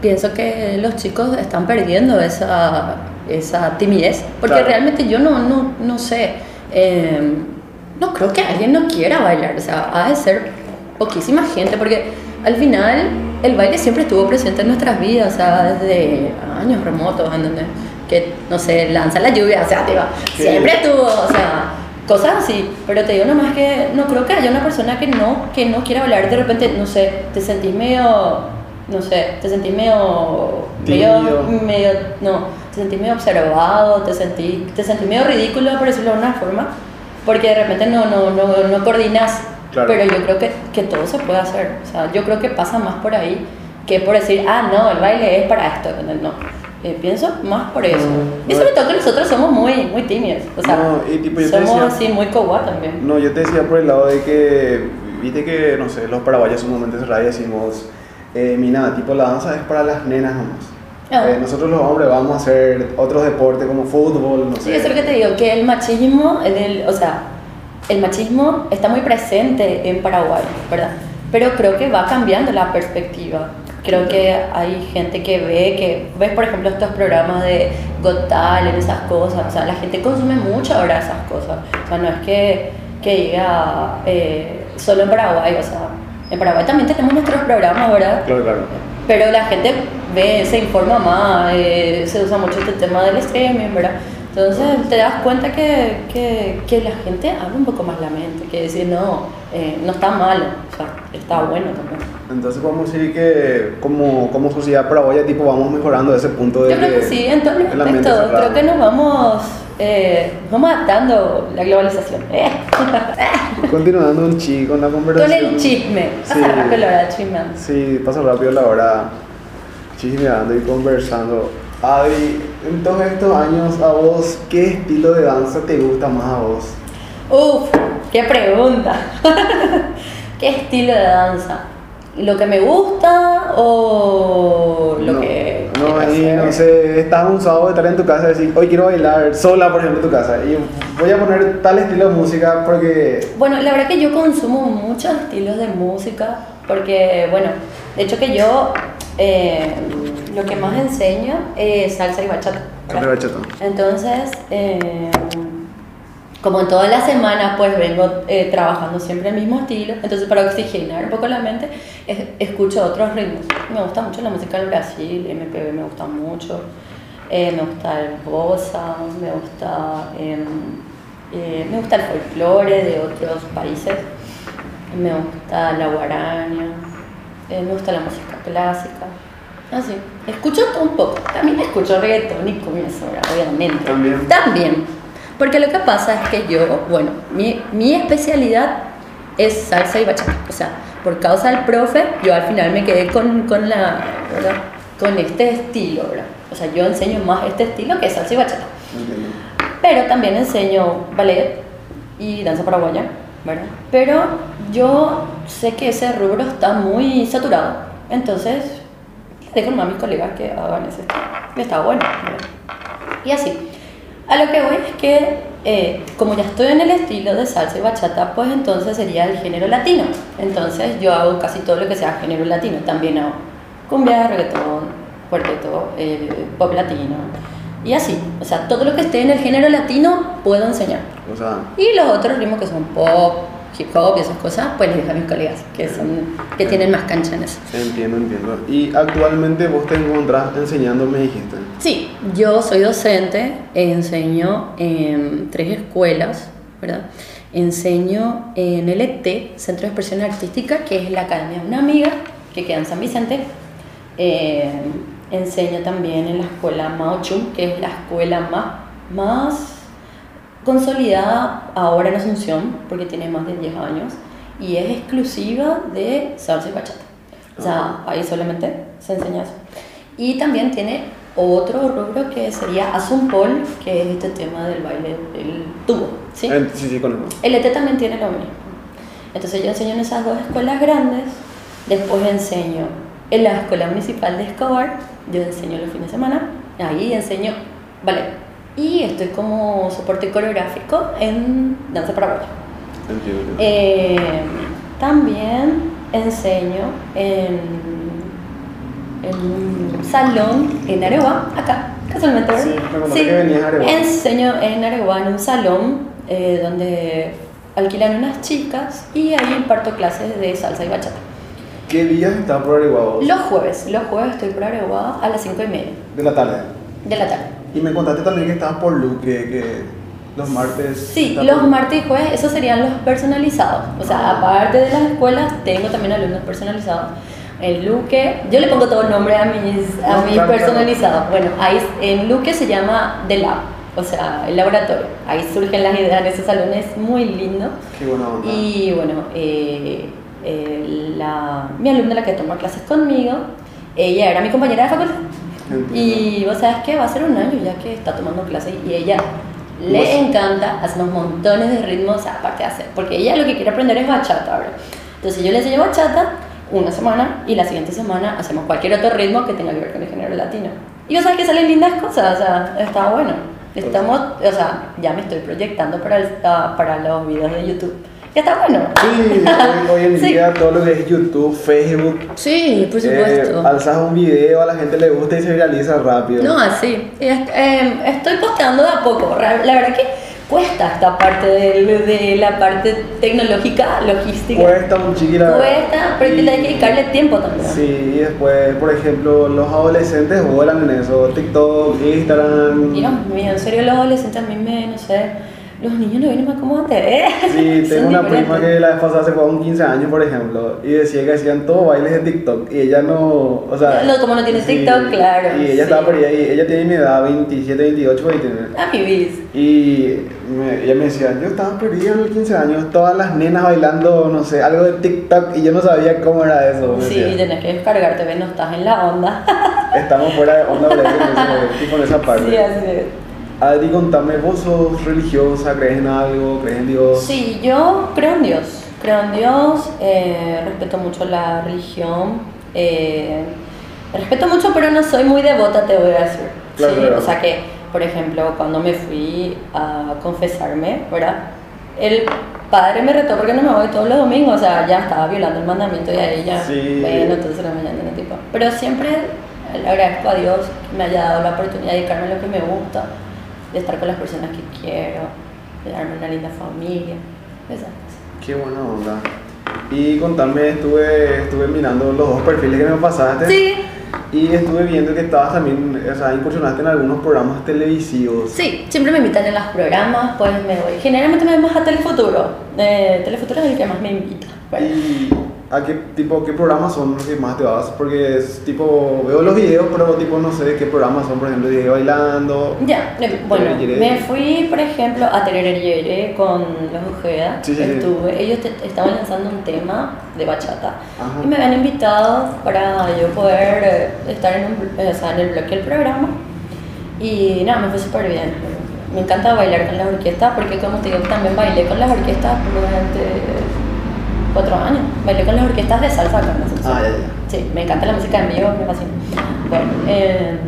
pienso que los chicos están perdiendo esa, esa timidez, porque Claro. realmente yo no, no, no sé, em, no creo que alguien no quiera bailar, o sea, ha de ser poquísima gente, porque al final el baile siempre estuvo presente en nuestras vidas, o sea, desde años remotos, en donde, que, no sé, lanza la lluvia, o sea, te va, Sí. siempre estuvo, o sea, cosas así, pero te digo nomás que no creo que haya una persona que no, que no quiera bailar, de repente, no sé, te sentís medio, no sé, te sentís medio, medio, medio, no, te sentís medio observado, te sentís, te sentís medio ridículo, por decirlo de una forma, porque de repente no, no, no, no coordinas, Claro. pero yo creo que, que todo se puede hacer, o sea, yo creo que pasa más por ahí que por decir, ah, no, el baile es para esto, no. Eh, pienso más por eso. No, y sobre todo que nosotros somos muy, muy tímidos. O sea, No, y tipo, somos decía- así muy coguá también. No, yo te decía por el lado de que, viste que, no sé, los paraguayos sumamente cerrados y decimos, eh, mira, tipo la danza es para las nenas nomás. Ah. Eh, nosotros los hombres vamos a hacer otros deportes como fútbol, no Sí, sé. eso es lo que te digo, que el machismo, el, o sea, el machismo está muy presente en Paraguay, ¿verdad? Pero creo que va cambiando la perspectiva. Creo que hay gente que ve, que ves por ejemplo estos programas de Got Talent, esas cosas, o sea, la gente consume mucho ahora esas cosas. O sea, no es que, que diga eh, solo en Paraguay, o sea, en Paraguay también tenemos nuestros programas, ¿verdad? Claro, claro. Pero la gente ve, se informa más, eh, se usa mucho este tema del streaming, ¿verdad? Entonces te das cuenta que, que, que la gente abre un poco más la mente, que decir, no, eh, no está malo, o sea, está bueno también. Entonces podemos decir que como, como sociedad paraguaya tipo vamos mejorando ese punto de Yo creo que sí, en todos los aspectos, creo que nos vamos, eh, vamos adaptando la globalización. Eh. (laughs) Continuando un chi con la Con conversación. el chisme, (laughs) Sí. pasa rápido la hora chismeando. Sí, pasa rápido la hora chismeando y conversando. Adri, en todos estos años, ¿a vos qué estilo de danza te gusta más a vos? Uf, qué pregunta. (laughs) ¿Qué estilo de danza? ¿Lo que me gusta o lo no, que no, ahí, no sé, estás un sábado de estar en tu casa y decir, hoy quiero bailar sola, por ejemplo, en tu casa. Y voy a poner tal estilo de música porque... Bueno, la verdad que yo consumo muchos estilos de música porque, bueno, de hecho que yo eh, lo que más enseño es salsa y bachata. ¿verdad? Café bachata. Entonces, eh, como en toda la semana pues vengo eh, trabajando siempre el mismo estilo, entonces para oxigenar un poco la mente es- escucho otros ritmos. Me gusta mucho la música del Brasil, MPB me gusta mucho, eh, me gusta el bossa, me gusta, em, eh, me gusta el folclore de otros países, me gusta la guaraña, me gusta la música clásica. Así, escucho un poco. También escucho reggaetón y sobra, obviamente. También. También. Porque lo que pasa es que yo, bueno, mi, mi especialidad es salsa y bachata. O sea, por causa del profe, yo al final me quedé con, con la, ¿verdad? Con este estilo, ¿verdad? O sea, yo enseño más este estilo que salsa y bachata. Pero también enseño ballet y danza paraguaya, ¿verdad? Pero yo sé que ese rubro está muy saturado. Entonces, le dejo a mis colegas que hagan ese estilo. Está bueno, ¿verdad? Y así. A lo que voy es que, eh, como ya estoy en el estilo de salsa y bachata, pues entonces sería el género latino. Entonces yo hago casi todo lo que sea género latino. También hago cumbia, reggaetón, cuarteto, eh, pop latino. Y así. O sea, todo lo que esté en el género latino puedo enseñar. O sea, Y los otros ritmos que son pop, hip hop y esas cosas, pues les dejo a mis colegas, que, son, que tienen más cancha en eso. entiendo, entiendo. Y actualmente vos te encontrás enseñando, me dijiste. Sí, yo soy docente, enseño en tres escuelas, ¿verdad? Enseño en el ET, Centro de Expresión Artística, que es la academia de una amiga que queda en San Vicente. Eh, enseño también en la escuela Mao Chun, que es la escuela más, más consolidada ahora en Asunción, porque tiene más de 10 años, y es exclusiva de salsa y bachata. O sea, ahí solamente se enseña eso. Y también tiene otro rubro que sería Azumpol, que es este tema del baile del tubo, ¿sí? Sí, sí, conozco. El ET también tiene lo mismo. Entonces yo enseño en esas dos escuelas grandes, después enseño en la escuela municipal de Escobar, yo enseño los fines de semana, ahí enseño ballet. Y estoy como soporte coreográfico en danza paraguaya. Eh, también enseño en, en un salón en Areguá, acá, casualmente. Sí, me contaste que venías a Areguá. Enseño en Areguá en un salón eh, donde alquilan unas chicas y ahí imparto clases de salsa y bachata. ¿Qué días estás por Areguá vos? Los jueves, los jueves estoy por Areguá a las 5 y media De la tarde. de la tarde. Y me contaste también que estabas por Luque, que los martes. Sí, los martes y jueves, esos serían los personalizados. O sea, aparte de las escuelas, tengo también alumnos personalizados. En Luque, yo le pongo todo el nombre a mis, a No, mis claro, personalizados. Bueno, ahí en Luque se llama The Lab, o sea, el laboratorio. Ahí surgen las ideas en ese salón, es muy lindo. Qué buena onda. Y bueno, eh, eh, la, mi alumna, la que toma clases conmigo, ella era mi compañera de facultad. Y vos sabes que va a ser un año ya que está tomando clases y ella Vos- le encanta, hacemos montones de ritmos aparte de hacer, porque ella lo que quiere aprender es bachata, ¿verdad? Entonces yo le enseño bachata una semana y la siguiente semana hacemos cualquier otro ritmo que tenga que ver con el género latino. Y vos sabes que salen lindas cosas, o sea, está bueno. Estamos, o sea, ya me estoy proyectando para, el- ah, para los videos de YouTube. Ya está bueno. Sí, hoy, hoy (laughs) en Sí. día todo lo que es YouTube, Facebook, Sí, por eh, supuesto. alzas un video, a la gente le gusta y se viraliza rápido. No, así. Eh, estoy posteando de a poco. La verdad que cuesta esta parte de, de la parte tecnológica, logística. Cuesta un chiqui la verdad. Cuesta, pero Y- hay que dedicarle tiempo también. Sí, y después, por ejemplo, los adolescentes volan en eso, TikTok, Instagram. Dios mío, en serio, los adolescentes a mí me, no sé, los niños no vienen más como antes, ¿eh? Sí, (laughs) tengo una prima que la vez pasada se fue a un 15 años, por ejemplo, y decía que hacían todos bailes de TikTok, y ella no, o sea... No, como no tiene sí, TikTok, claro, Y ella sí. estaba por ahí, ella tiene mi edad, 27, 28, por ahí tiene. A mi bis. Y me- ella me decía, yo estaba perdida en los 15 años, todas las nenas bailando, no sé, algo de TikTok, y yo no sabía cómo era eso. Sí, decía. tenés que descargarte, ves, no estás en la onda. Estamos fuera de onda por ahí (laughs) tipo en esa parte. Sí, así es. Adri, contame, ¿vos sos religiosa? ¿Crees en algo? ¿Crees en Dios? Sí, yo creo en Dios. Creo en Dios, eh, respeto mucho la religión. eh, respeto mucho, pero no soy muy devota, te voy a decir. Claro, Sí, claro. O sea que, por ejemplo, cuando me fui a confesarme, ¿verdad? El padre me retó porque no me voy todos los domingos, o sea, ya estaba violando el mandamiento y a ella, Sí. bueno, entonces la mañana tipo. Pero siempre le agradezco a Dios que me haya dado la oportunidad de dedicarme a lo que me gusta, de estar con las personas que quiero. darme una linda familia, esas cosas. Qué buena onda. Y contame, estuve, estuve mirando los dos perfiles que me pasaste. Sí, Y estuve viendo que estabas también, o sea, incursionaste en algunos programas televisivos. sí, siempre me invitan en los programas, pues me voy. Generalmente me voy más a Telefuturo. Eh, Telefuturo es el que más me invita. Bueno, ¿Y a qué tipo, qué programas son los que más te vas? Porque es tipo, veo los videos, pero tipo no sé qué programas son, por ejemplo, de bailando. Ya, eh, bueno, me fui, por ejemplo, a Tererere con los Ojeda. Sí, sí, sí. Estuve, ellos te- estaban lanzando un tema de bachata Ajá. y me habían invitado para yo poder eh, estar en, un, bl- o sea, en el bloque del programa. Y nada, me fue súper bien. Me encanta bailar con las orquestas porque, como te digo, también bailé con las orquestas durante cuatro años. Bailé con las orquestas de salsa acá en Asunción. Ah, ya, ya. Sí, me encanta la música en vivo, me fascina. Bueno, eh,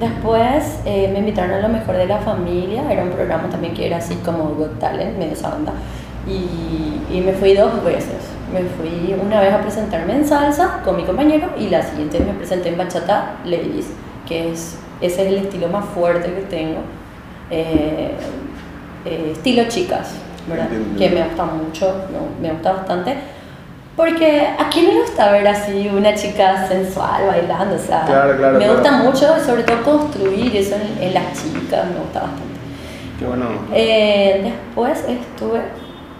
después eh, me invitaron a Lo Mejor de la Familia, era un programa también que era así como Got Talent, medio esa onda. Y, y me fui dos veces. Me fui una vez a presentarme en salsa con mi compañero y la siguiente me presenté en bachata ladies, que es, ese es el estilo más fuerte que tengo. Eh, eh, estilo chicas, Que me gusta mucho, no, me gusta bastante. Porque a quién le gusta ver así una chica sensual bailando, o sea, Claro, claro, me claro. gusta mucho, sobre todo construir eso en, en las chicas, me gusta bastante. Qué bueno. Eh, después estuve,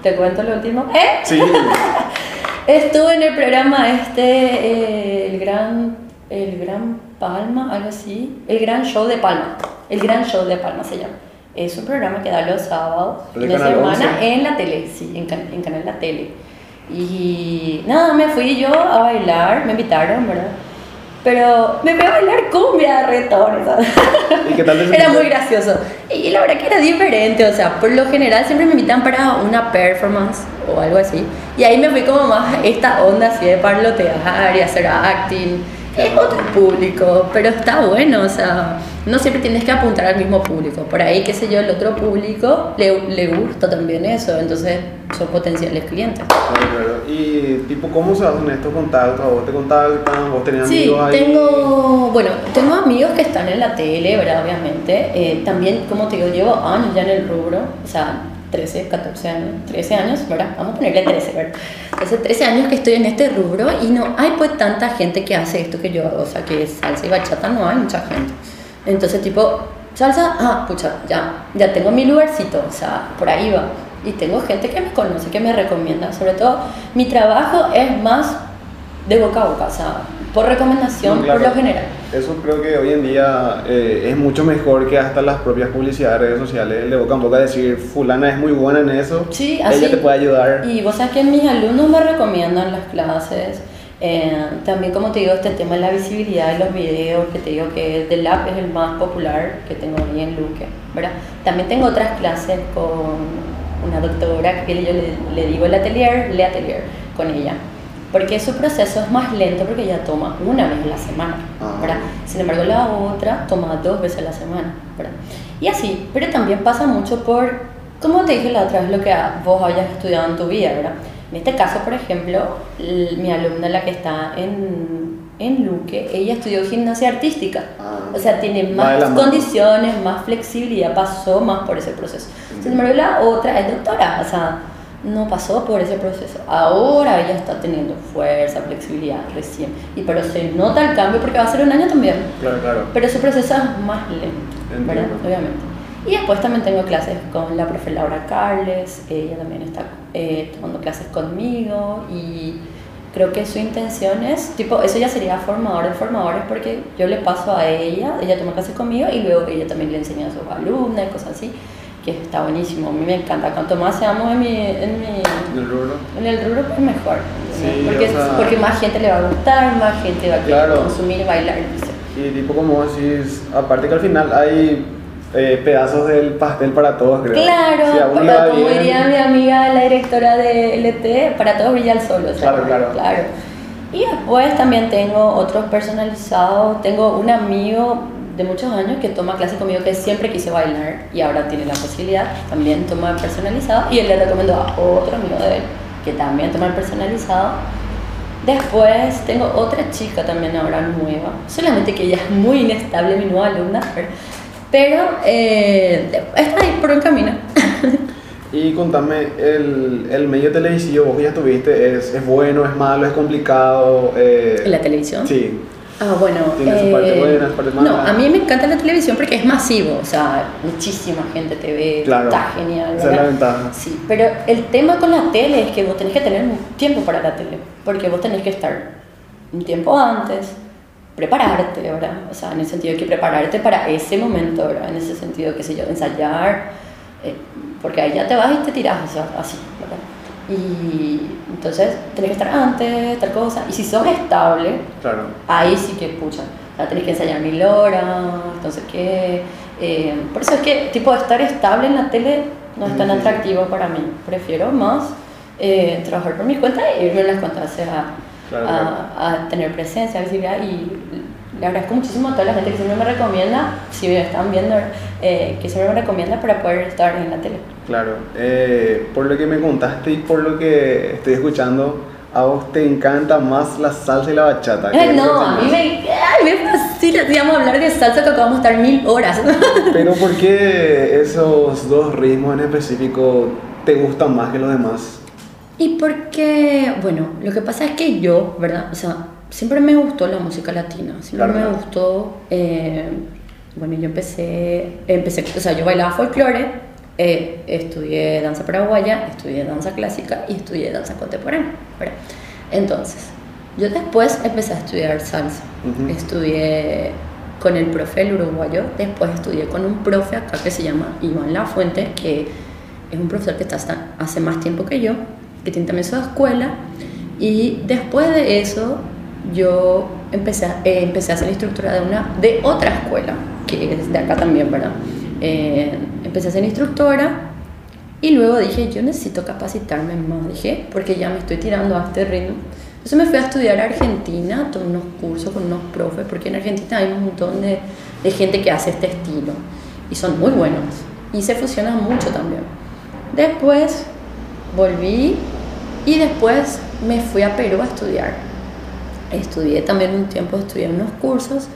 te cuento lo último, ¿eh? Sí, (laughs) Estuve en el programa este, eh, el gran, el gran Palma, algo así, el gran show de Palma, el gran show de Palma se llama. Es un programa que da los sábados ¿El de semana 11? en la tele, sí, en, can- en Canal La Tele. Y nada, me fui yo a bailar, me invitaron, ¿verdad? Pero me fui a bailar cumbia, reggaetón. ¿y qué tal (laughs) Era muy gracioso. Y la verdad que era diferente, o sea, por lo general siempre me invitan para una performance o algo así. Y ahí me fui como más esta onda así de parlotear y hacer acting. Es otro público, pero está bueno, o sea, no siempre tienes que apuntar al mismo público. Por ahí, qué sé yo, el otro público le, le gusta también eso, entonces son potenciales clientes. Claro, claro. Y tipo, ¿cómo se hacen estos contactos? ¿A vos te contactan? ¿Vos tenés Sí, amigos ahí? tengo, bueno, tengo amigos que están en la tele, ¿verdad? Obviamente. Eh, también, como te digo, llevo años ya en el rubro, o sea, 13, 14 años, 13 años, ¿verdad? Vamos a ponerle 13, ¿verdad? Hace 13 años que estoy en este rubro y no hay pues tanta gente que hace esto que yo hago, o sea, que salsa y bachata, no hay mucha gente. Entonces, tipo, salsa, ah, pucha, ya, ya tengo mi lugarcito, o sea, por ahí va. Y tengo gente que me conoce, que me recomienda. Sobre todo, mi trabajo es más de boca a boca, o sea, por recomendación, No, claro. por lo general. Eso creo que hoy en día eh, es mucho mejor que hasta las propias publicidades de redes sociales, de boca en boca decir, fulana es muy buena en eso, Sí, así. ella te puede ayudar. Y vos sabes que mis alumnos me recomiendan las clases. eh, también, como te digo, este tema de la visibilidad de los videos, que te digo que The Lab es el más popular que tengo ahí en Luque, ¿verdad? También tengo otras clases con una doctora que yo le, le digo el atelier, le atelier con ella. Porque su proceso es más lento porque ella toma una vez a la semana, Ah. ¿verdad? Sin embargo, la otra toma dos veces a la semana, ¿verdad? Y así, pero también pasa mucho por, como te dije la otra vez, lo que vos hayas estudiado en tu vida, ¿verdad? En este caso, por ejemplo, mi alumna, la que está en, en Luque, ella estudió gimnasia artística. Ah. O sea, tiene más condiciones, más flexibilidad, pasó más por ese proceso. Sin embargo, la otra es doctora, o sea, no pasó por ese proceso. Ahora ella está teniendo fuerza, flexibilidad recién. Y pero se nota el cambio porque va a ser un año también. Claro, claro. Pero su proceso es más lento, ¿verdad? Obviamente. Y después también tengo clases con la profe Laura Carles, ella también está eh, tomando clases conmigo y creo que su intención es, tipo, eso ya sería formador de formadores porque yo le paso a ella, ella toma clases conmigo y luego ella también le enseña a sus alumnas y cosas así, que está buenísimo, a mí me encanta, cuanto más seamos en mi, en mi, el rubro. en el rubro pues mejor, Sí, porque, o sea- porque más gente le va a gustar, más gente va a querer Claro. consumir y bailar, no sé. Y tipo como decís, aparte que al final hay eh, pedazos del pastel para todos, creo. Claro, Si pero como bien- diría mi amiga, la directora de LT, para todos brilla el sol. o sea, Claro, claro. Y después también tengo otros personalizados. Tengo un amigo de muchos años que toma clases conmigo que siempre quiso bailar y ahora tiene la posibilidad. También toma personalizado y él le recomendó a otro amigo de él que también toma el personalizado. Después tengo otra chica también ahora nueva, solamente que ella es muy inestable, mi nueva alumna, pero eh, está ahí por un camino. (laughs) Y contame, el, el medio televisivo, vos que ya estuviste, ¿es, ¿es bueno, es malo, es complicado? Eh, ¿En la televisión? Sí. Ah, bueno. Tiene mala. No, a mí me encanta la televisión porque es masivo, o sea, muchísima gente te ve, Claro. está genial. Esa es la ventaja. Sí, pero el tema con la tele es que vos tenés que tener tiempo para la tele, porque vos tenés que estar un tiempo antes, prepararte, ¿verdad? O sea, en el sentido de que prepararte para ese momento, ¿verdad? En ese sentido, qué sé yo, ensayar, eh, porque ahí ya te vas y te tiras, o sea, así, ¿verdad? Y entonces tenés que estar antes, tal cosa, y si sos estable, Claro. ahí sí que pucha. O sea, tenés que ensayar mil horas, entonces qué. Eh, por eso es que, tipo, estar estable en la tele no es tan atractivo para mí. Prefiero más eh, trabajar por mi cuenta e irme en las cuentas, o sea, Claro, a, claro. a tener presencia, visibilidad. Y le agradezco muchísimo a toda la gente que siempre me recomienda, si me están viendo, eh, que siempre me recomienda para poder estar en la tele. Claro, eh, por lo que me contaste y por lo que estoy escuchando, a vos te encanta más la salsa y la bachata. Que no, a mí me, ay, me fascina, digamos, hablar de salsa que acabamos de estar mil horas. (laughs) Pero ¿por qué esos dos ritmos en específico te gustan más que los demás? Y porque, bueno, lo que pasa es que yo, ¿verdad? O sea, siempre me gustó la música latina, siempre Claro, me gustó, eh, bueno, yo empecé, empecé, o sea, yo bailaba folclore, eh, estudié danza paraguaya, estudié danza clásica y estudié danza contemporánea, ¿verdad? Entonces, yo después empecé a estudiar salsa, Ujú. estudié con el profe el uruguayo, después estudié con un profe acá que se llama Iván Lafuente, que es un profesor que está hasta hace más tiempo que yo, que tiene también su escuela, y después de eso yo empecé a, eh, empecé a ser instructora de, una, de otra escuela, que es de acá también, ¿verdad? Eh, empecé a ser instructora y luego dije, yo necesito capacitarme más, dije, porque ya me estoy tirando a este ritmo. Entonces me fui a estudiar a Argentina, tomé unos cursos con unos profes, porque en Argentina hay un montón de, de gente que hace este estilo y son muy buenos y se fusionan mucho también. Después volví y después me fui a Perú a estudiar. Estudié también un tiempo, estudié unos cursos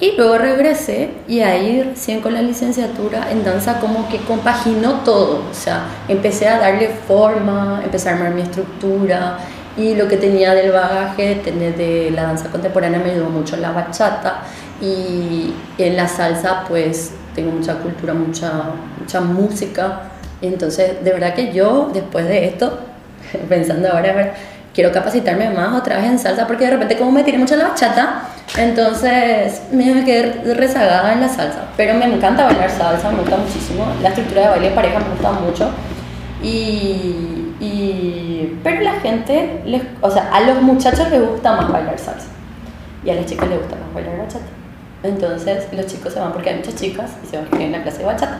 y luego regresé y ahí recién con la licenciatura en danza como que compaginó todo. O sea, empecé a darle forma, empecé a armar mi estructura y lo que tenía del bagaje tener de la danza contemporánea me ayudó mucho en la bachata y en la salsa pues tengo mucha cultura, mucha, mucha música. Entonces, de verdad que yo después de esto, (laughs) pensando ahora, quiero capacitarme más otra vez en salsa porque de repente como me tiré mucho en la bachata, entonces me quedé rezagada en la salsa. Pero me encanta bailar salsa, me gusta muchísimo. La estructura de baile en pareja me gusta mucho. Y, y- pero la gente, les, o sea, a los muchachos les gusta más bailar salsa y a las chicas les gusta más bailar bachata. Entonces los chicos se van porque hay muchas chicas y se van a la clase de bachata.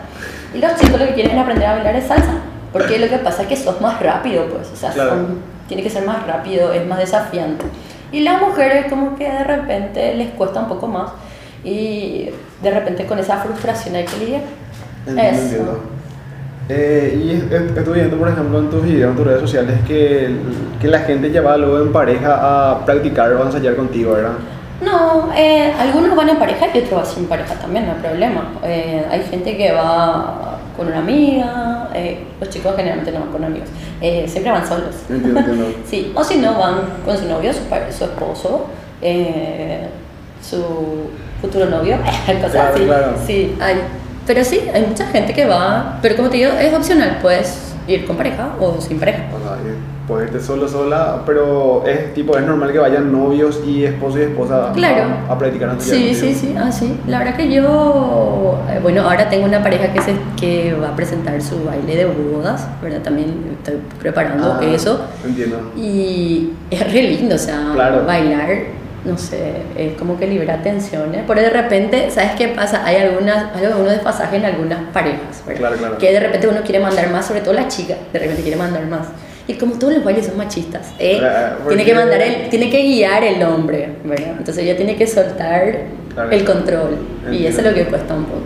Y los chicos lo que quieren es aprender a bailar es salsa. Porque lo que pasa es que sos más rápido, pues. O sea, Claro. son- tiene que ser más rápido, es más desafiante. Y las mujeres como que de repente les cuesta un poco más. Y de repente con esa frustración hay que lidiar. Entiendo, Eso. entiendo. Eh, y est- estuve viendo, por ejemplo, en tus videos, en tus redes sociales, que, que la gente lleva luego en pareja a practicar o a ensayar contigo, ¿verdad? No, eh, algunos van en pareja y otros van sin pareja también, no hay problema. Eh, hay gente que va con una amiga, eh, los chicos generalmente no van con amigos, eh, siempre van solos. Entiendo, entiendo. (laughs) Sí, o si no van con su novio, su, esposo, eh, su futuro novio, (laughs) cosas Claro, así. claro. Sí, hay. Pero sí, hay mucha gente que va, pero como te digo, es opcional, puedes ir con pareja o sin pareja. Puedes irte solo, sola, pero es tipo, es normal que vayan novios y esposo y esposa Claro. a, a practicar Sí, sí, sí, ah, sí. La verdad que yo, eh, bueno, ahora tengo una pareja que, se, que va a presentar su baile de bodas, ¿verdad? También estoy preparando Ah, eso. Entiendo. Y es re lindo, o sea, Claro. bailar, no sé, es como que libera tensiones. Pero de repente, ¿sabes qué pasa? Hay algunas, hay algunos desfasajes en algunas parejas, ¿verdad? Claro, claro. Que de repente uno quiere mandar más, sobre todo la chica, de repente quiere mandar más. Y como todos los bailes son machistas, ¿eh? Ah, tiene que mandar el, tiene que guiar el hombre, ¿verdad? Entonces ella tiene que soltar Claro. el control. Y eso es lo que Entiendo. cuesta un poco.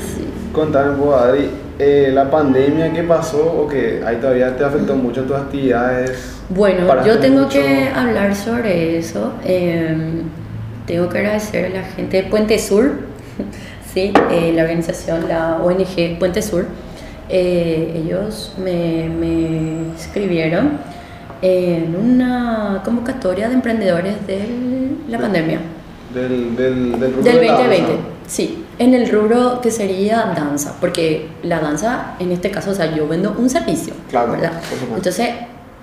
Sí. Contame un poco, Adri, eh, la pandemia que pasó o que ahí todavía te afectó mucho tus actividades. Bueno, yo tengo mucho. que hablar sobre eso. Eh, tengo que agradecer a la gente de Puente Sur, (laughs) sí, eh, la organización, la ONG Puente Sur, eh, ellos me, me escribieron en una convocatoria de emprendedores de la pandemia. Del, del, del, rubro Del de la 2020, danza. sí. En el rubro que sería danza, porque la danza, en este caso, o sea, yo vendo un servicio, Claro, ¿verdad? Entonces,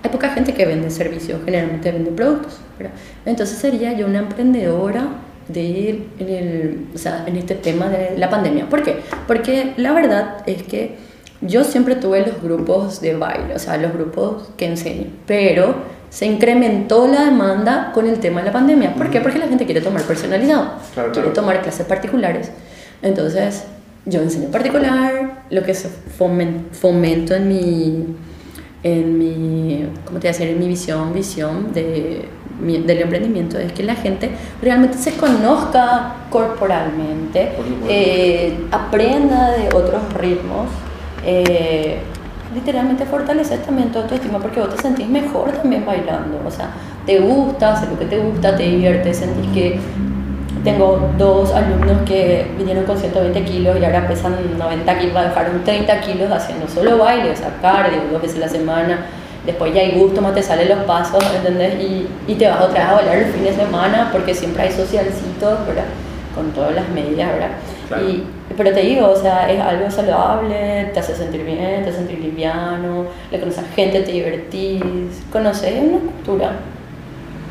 hay poca gente que vende servicios, generalmente vende productos, ¿verdad? Entonces, sería yo una emprendedora de, en, el, o sea, en este tema de la pandemia. ¿Por qué? Porque la verdad es que yo siempre tuve los grupos de baile, o sea, los grupos que enseño, pero se incrementó la demanda con el tema de la pandemia. ¿Por qué? Porque la gente quiere tomar personalizado, Claro, quiere claro. tomar clases particulares. Entonces, yo enseño particular, lo que fomento en mi, en mi, ¿cómo te voy a decir? En mi visión, visión de, mi- del emprendimiento es que la gente realmente se conozca corporalmente, eh, aprenda de otros ritmos. Eh, literalmente fortaleces también tu autoestima porque vos te sentís mejor también bailando. O sea, te gusta, hacer lo que te gusta, te divierte, sentís que tengo dos alumnos que vinieron con 120 kilos y ahora pesan 90 kilos, bajaron 30 kilos haciendo solo baile, o sea, cardio, dos veces a la semana. Después ya hay gusto, más te salen los pasos, ¿entendés? Y, y te vas otra vez a bailar el fin de semana porque siempre hay socialcitos, ¿verdad? Con todas las medidas, ¿verdad? Claro. Y, pero te digo, o sea, es algo saludable, te hace sentir bien, te hace sentir liviano, le conoces a gente, te divertís, conoces una cultura.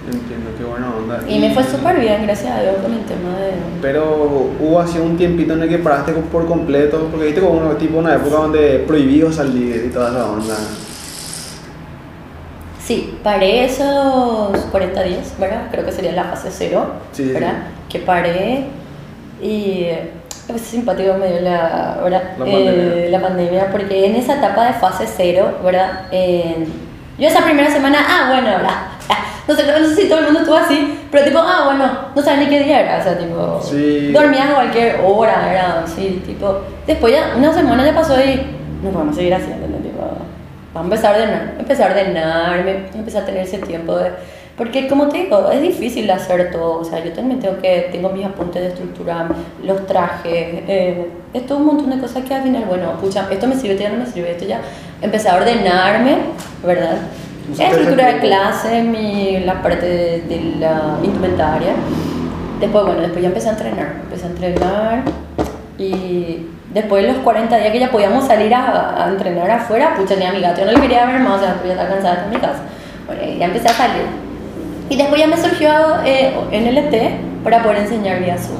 Entiendo, qué buena onda. Y me fue súper bien, gracias a Dios, con el tema de... Pero hubo así un tiempito en el que paraste por completo, porque viste como una, tipo una época donde prohibido salir y toda esa onda. Sí, paré esos 40 días, ¿verdad? Creo que sería la fase cero, Sí, sí, ¿verdad? Que paré y es simpático me dio la, ¿verdad? La Eh, pandemia. la pandemia, porque en esa etapa de fase cero, ¿verdad? Yo esa primera semana, ah, bueno, ¿verdad? No sé, no sé si todo el mundo estuvo así, pero tipo, ah, bueno, no sabía ni qué día era, o sea, tipo, Sí. dormía a cualquier hora, era así, tipo, después ya, una semana ya pasó y no podemos seguir haciendo, ¿no? Vamos a empezar a ordenar, empecé a ordenarme, empecé a tener ese tiempo de, porque como te digo, es difícil hacer todo, o sea, yo también tengo que, tengo mis apuntes de estructurar, los trajes, eh, es todo un montón de cosas que al final, bueno, pucha, esto me sirve, esto ya no me sirve, esto ya, empecé a ordenarme, ¿verdad? La estructura de clase, mi, la parte de, de la indumentaria. Después, bueno, después ya empecé a entrenar. Empecé a entrenar y después de los 40 días que ya podíamos salir a, a entrenar afuera, pucha, ni a mi gato yo no le quería ver más, o sea, ya estaba cansada de mi casa. Bueno, ya empecé a salir. Y después ya me surgió eh, NLT para poder enseñar vía Zoom.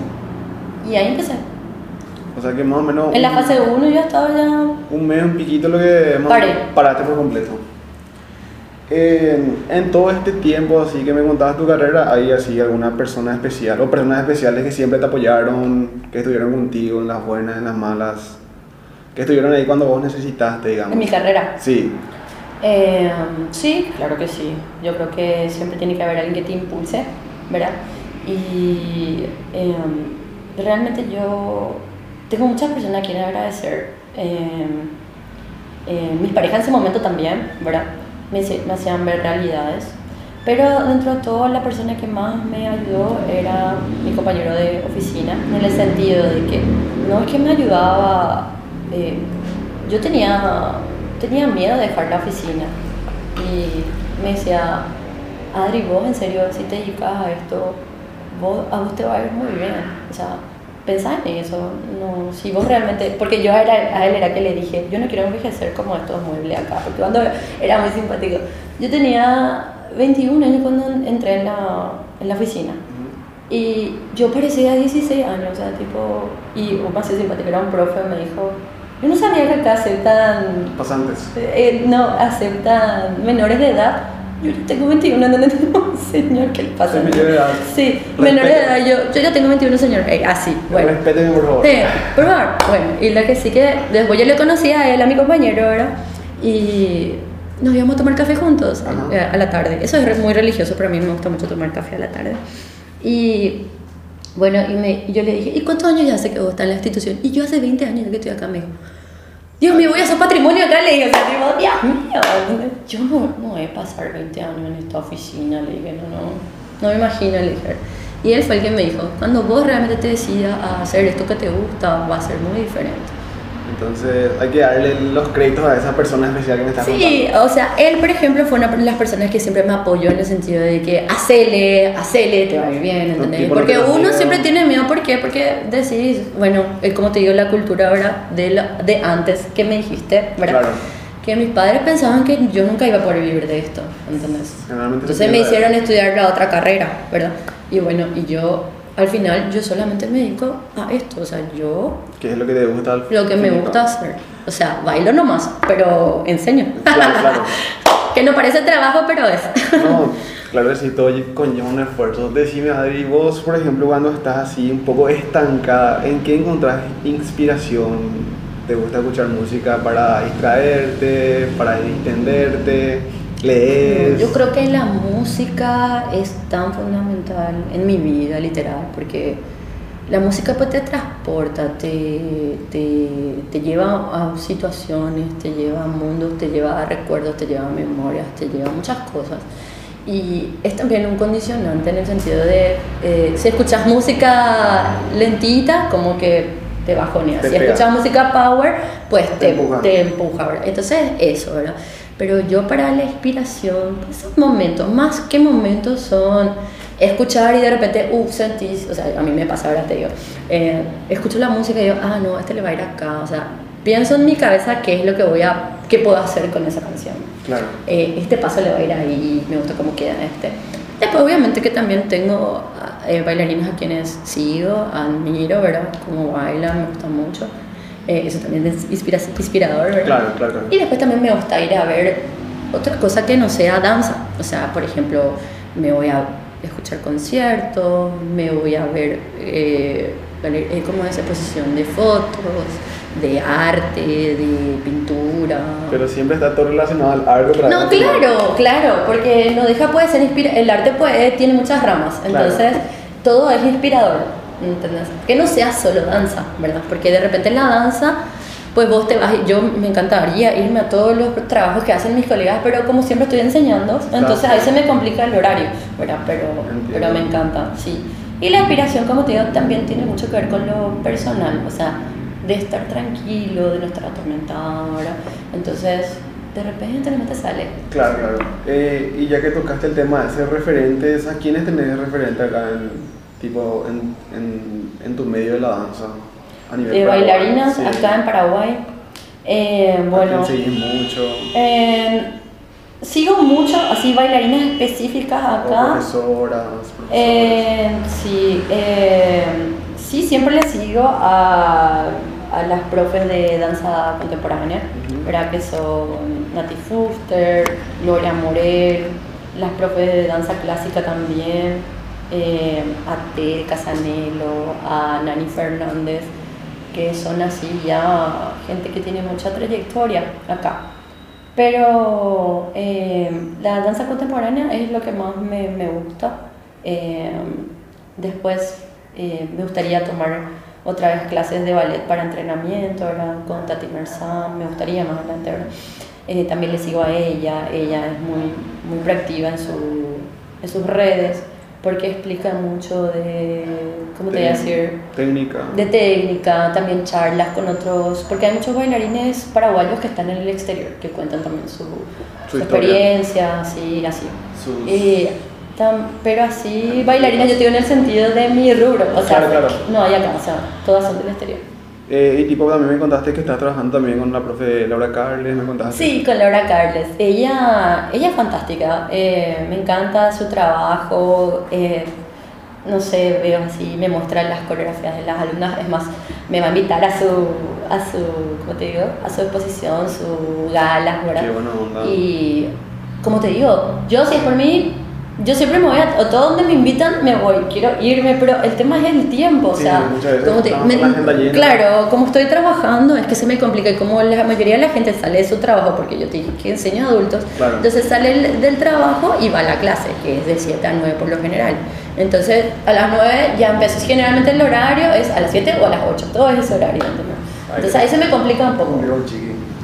Y ahí empecé. O sea que más o menos En la un- fase 1 yo estaba ya... un mes, un piquito lo que más Paré. paraste por completo. En, en todo este tiempo así que me contabas tu carrera, ¿hay así alguna persona especial o personas especiales que siempre te apoyaron, que estuvieron contigo en las buenas, en las malas, que estuvieron ahí cuando vos necesitaste, digamos? En mi carrera. Sí, Eh, sí, claro que sí. Yo creo que siempre tiene que haber alguien que te impulse, ¿verdad? Y eh, realmente yo tengo muchas personas a quienes agradecer. Eh, eh, mis parejas en ese momento también, ¿verdad? Me, me hacían ver realidades. Pero dentro de todo, la persona que más me ayudó era mi compañero de oficina, en el sentido de que no es que me ayudaba, eh, yo tenía, tenía miedo de dejar la oficina y me decía, Adri, vos en serio, si te dedicas a esto, vos, a vos te va a ir muy bien. O sea, pensá en eso. No, si vos realmente. Porque yo era, a él era que le dije, yo no quiero envejecer como estos muebles acá. Porque cuando era muy simpático. Yo tenía 21 años cuando entré en la, en la oficina. Y yo parecía 16 años, o sea, tipo. Y un más simpático, era un profe, me dijo. Yo no sabía que acá aceptan pasantes. eh, no aceptan menores de edad. Yo ya tengo 21, no (laughs) tengo señor, ¿qué le pasa? Sí, menor de edad. Sí, Respete. menores de edad, yo, yo ya tengo 21, señor. Eh, así, bueno. Respéteme por favor. Sí, por favor. Bueno, y lo que sí que después yo le conocí a él, a mi compañero, ¿verdad? Y nos íbamos a tomar café juntos Ajá. eh, a la tarde. Eso es muy religioso, pero a mí me gusta mucho tomar café a la tarde. Y bueno, y, me, y yo le dije, ¿y cuántos años ya hace que vos estás en la institución? Y yo hace 20 años que estoy acá, me dijo. Dios mío, voy a hacer patrimonio acá, le dije, o sea, tipo, Dios mío, yo no, no voy a pasar 20 años en esta oficina, le dije, no, no, no me imagino, le dije. Y él fue el que me dijo, cuando vos realmente te decidas a hacer esto que te gusta, va a ser muy diferente. Entonces hay que darle los créditos a esa persona especial que me está Sí, o sea, él, por ejemplo, fue una de las personas que siempre me apoyó en el sentido de que hacele, hacele, te va a ir bien, ¿entendés? Porque uno siempre tiene miedo, ¿por qué? Porque decís, bueno, es como te digo, la cultura ahora de, la- de antes que me dijiste, ¿verdad? Claro. Que mis padres pensaban que yo nunca iba a poder vivir de esto, ¿entendés? Entonces me hicieron estudiar la otra carrera, ¿verdad? Y bueno, y yo, al final, yo solamente me dedico a esto, o sea, yo ¿Qué es lo que te gusta? al lo que me gusta hacer. O sea, bailo nomás, pero enseño. Claro, claro. (laughs) que no parece trabajo, pero es. No, (laughs) claro que sí, todo conlleva un esfuerzo. Decime, Adri, vos, por ejemplo, cuando estás así un poco estancada, ¿en qué encontrás inspiración? ¿Te gusta escuchar música para distraerte, para distenderte, Yo creo que la música es tan fundamental en mi vida, literal, porque la música pues te transporta, te, te, te lleva a situaciones, te lleva a mundos, te lleva a recuerdos, te lleva a memorias, te lleva a muchas cosas. Y es también un condicionante en el sentido de, eh, si escuchas música lentita, como que te bajoneas. Te si escuchas música power, pues Te te, empuja. te empuja. Entonces, eso, ¿verdad? Pero yo para la inspiración, pues son momentos, más que momentos son escuchar y de repente, uff, sentís, o sea, a mí me pasa ahora, te digo, eh, escucho la música y digo, ah, no, este le va a ir acá, o sea, pienso en mi cabeza qué es lo que voy a, qué puedo hacer con esa canción. Claro. Eh, este paso le va a ir ahí, me gusta cómo queda este. Después, obviamente, que también tengo eh, bailarinas a quienes sigo, admiro, ¿verdad? Cómo bailan, me gusta mucho. Eh, eso también es inspira- inspirador, ¿verdad? Claro, claro, claro. Y después también me gusta ir a ver otra cosa que no sea danza. O sea, por ejemplo, me voy a escuchar conciertos, me voy a ver eh, como esa exposición de fotos, de arte, de pintura. Pero siempre está todo relacionado al arte. No, claro, claro, porque no deja puede ser inspira el arte puede, tiene muchas ramas, Claro. entonces todo es inspirador, ¿entendés? Que no sea solo danza, ¿verdad? Porque de repente en la danza, pues vos te vas, yo me encantaría irme a todos los trabajos que hacen mis colegas, pero como siempre estoy enseñando, entonces ahí se me complica el horario, ¿verdad? Pero, Entiendo. pero me encanta, sí. Y la inspiración, como te digo, también tiene mucho que ver con lo personal, o sea, de estar tranquilo, de no estar atormentado, ¿verdad? Entonces, de repente, de repente sale. Claro, claro. Eh, y ya que tocaste el tema de ser referentes, ¿a quiénes tenés referente acá en, tipo, en, en, en tu medio de la danza? A nivel de Paraguay, bailarinas sí. acá en Paraguay. Eh, ¿A bueno, mucho? eh, sigo mucho así bailarinas específicas O acá. profesoras, profesores. Eh, sí, eh, sí, siempre le sigo a, a las profes de danza contemporánea, Ujú. ¿verdad? Que son Nati Fuster, Gloria Morel, las profes de danza clásica también, eh, a T. Casanelo, a Nani Fernández, que son así ya gente que tiene mucha trayectoria acá. Pero eh, la danza contemporánea es lo que más me, me gusta. Eh, después me gustaría tomar otra vez clases de ballet para entrenamiento, ¿verdad? Con Tati Merzán, me gustaría más adelante, también le sigo a ella, ella es muy, muy proactiva en, su, en sus redes porque explica mucho de, ¿cómo te voy a decir? Técnica. de técnica, también charlas con otros, porque hay muchos bailarines paraguayos que están en el exterior, que cuentan también su, Su su historia. experiencia, así, así. Sus- Y tam- pero así, bailarinas yo digo en el sentido de mi rubro, o sea, Claro, claro. no hay acá, o sea, todas son del exterior. Eh, y tipo, también me contaste que estás trabajando también con la profe Laura Carles, me contaste. Sí, con Laura Carles. Ella, ella es fantástica. eh, me encanta su trabajo. eh, no sé, veo así, me muestra las coreografías de las alumnas. Es más, me va a invitar a su, a su, ¿cómo te digo? A su exposición, su gala, ¿verdad? Qué buena onda. Y como te digo, yo si es por mí, yo siempre me voy a, a todo donde me invitan, me voy, quiero irme, pero el tema es el tiempo, o Sí, sea, como te- me- claro, como estoy trabajando, es que se me complica y como la mayoría de la gente sale de su trabajo, porque yo te dije que enseño a adultos, Claro. entonces sale el- del trabajo y va a la clase, que es de 7 a 9 por lo general. Entonces, a las 9 ya empezó, generalmente el horario es a las 7 o a las 8, todo es ese horario, Entonces ahí se me complica un poco.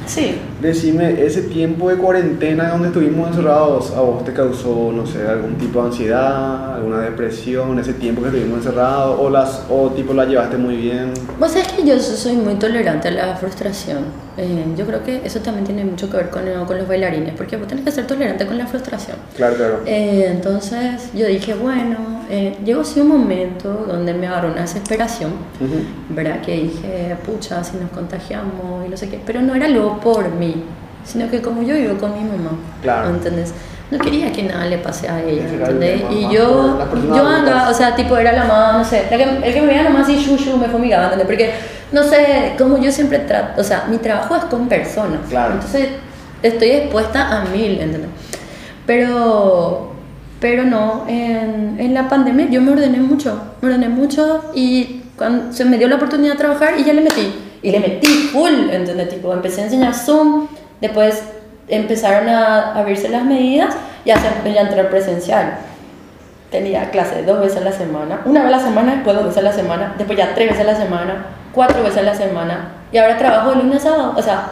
Sí, Decime, ese tiempo de cuarentena donde estuvimos encerrados, ¿a vos te causó, no sé, algún tipo de ansiedad, alguna depresión, ese tiempo que estuvimos encerrados, o, las, o tipo la llevaste muy bien? Vos sabés que yo soy muy tolerante a la frustración. Eh, yo creo que eso también tiene mucho que ver con, con los bailarines, porque vos tenés que ser tolerante con la frustración. Claro, claro. Eh, entonces yo dije, bueno, eh, llegó así un momento donde me agarró una desesperación, Ujú. ¿verdad? Que dije, pucha, si nos contagiamos y no sé qué, pero no era luego por mí, sino que como yo vivo con mi mamá, Claro. ¿entendés? No quería que nada le pase a ella, el ¿entendés? Y yo, yo andaba, o sea, tipo, era la más, no sé, la que, el que me veía nomás así, yuyu, me fumigaba, ¿entendés? Porque, no sé, como yo siempre trato, o sea, mi trabajo es con personas, Claro. entonces estoy expuesta a mil, ¿entendés? Pero, pero no, en, en la pandemia yo me ordené mucho, me ordené mucho y cuando se me dio la oportunidad de trabajar y ya le metí, y le metí full, ¿entendés? Tipo, empecé a enseñar Zoom, después empezaron a abrirse las medidas y se, ya entré presencial. Tenía clase dos veces a la semana, una vez a la semana, después dos veces a la semana, después ya tres veces a la semana, cuatro veces a la semana, y ahora trabajo de lunes a sábado, o sea,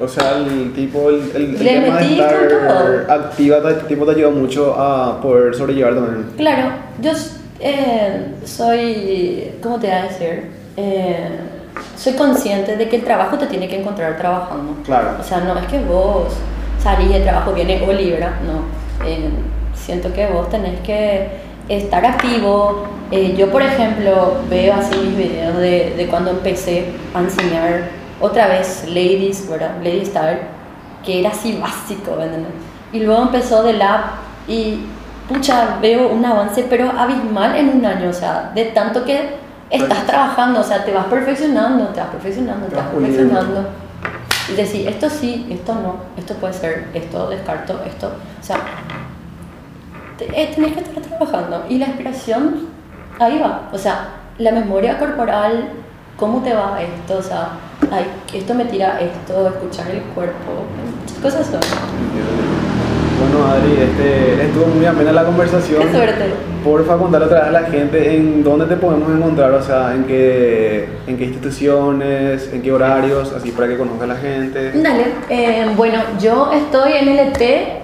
O sea, el tipo, el, el, el tema de metí estar con todo. activa, te, tipo, te ayuda mucho a poder sobrellevar también. Claro, yo eh, soy, ¿cómo te voy a decir? Eh, soy consciente de que el trabajo te tiene que encontrar trabajando. Claro. O sea, no es que vos salís de trabajo, viene Olivera, no. Eh, siento que vos tenés que estar activo. Eh, yo, por ejemplo, veo así mis videos de, de cuando empecé a enseñar otra vez Ladies, ¿verdad? Lady Style, que era así básico. Y luego empezó de lab y, pucha, veo un avance, pero abismal en un año, o sea, de tanto que estás trabajando, o sea, te vas perfeccionando, te vas perfeccionando, te vas perfeccionando. Y decir, esto sí, esto no, esto puede ser, esto descarto, esto, o sea, eh, tenés que estar trabajando. Y la inspiración, ahí va, o sea, la memoria corporal, cómo te va esto, o sea, ay, esto me tira esto, escuchar el cuerpo, muchas cosas son. Bueno, Adri, este, estuvo muy amena la conversación. Qué suerte. Porfa, contarle otra vez a la gente en dónde te podemos encontrar, o sea, en qué, en qué instituciones, en qué horarios, así para que conozca la gente. Dale, eh, bueno, yo estoy en LT,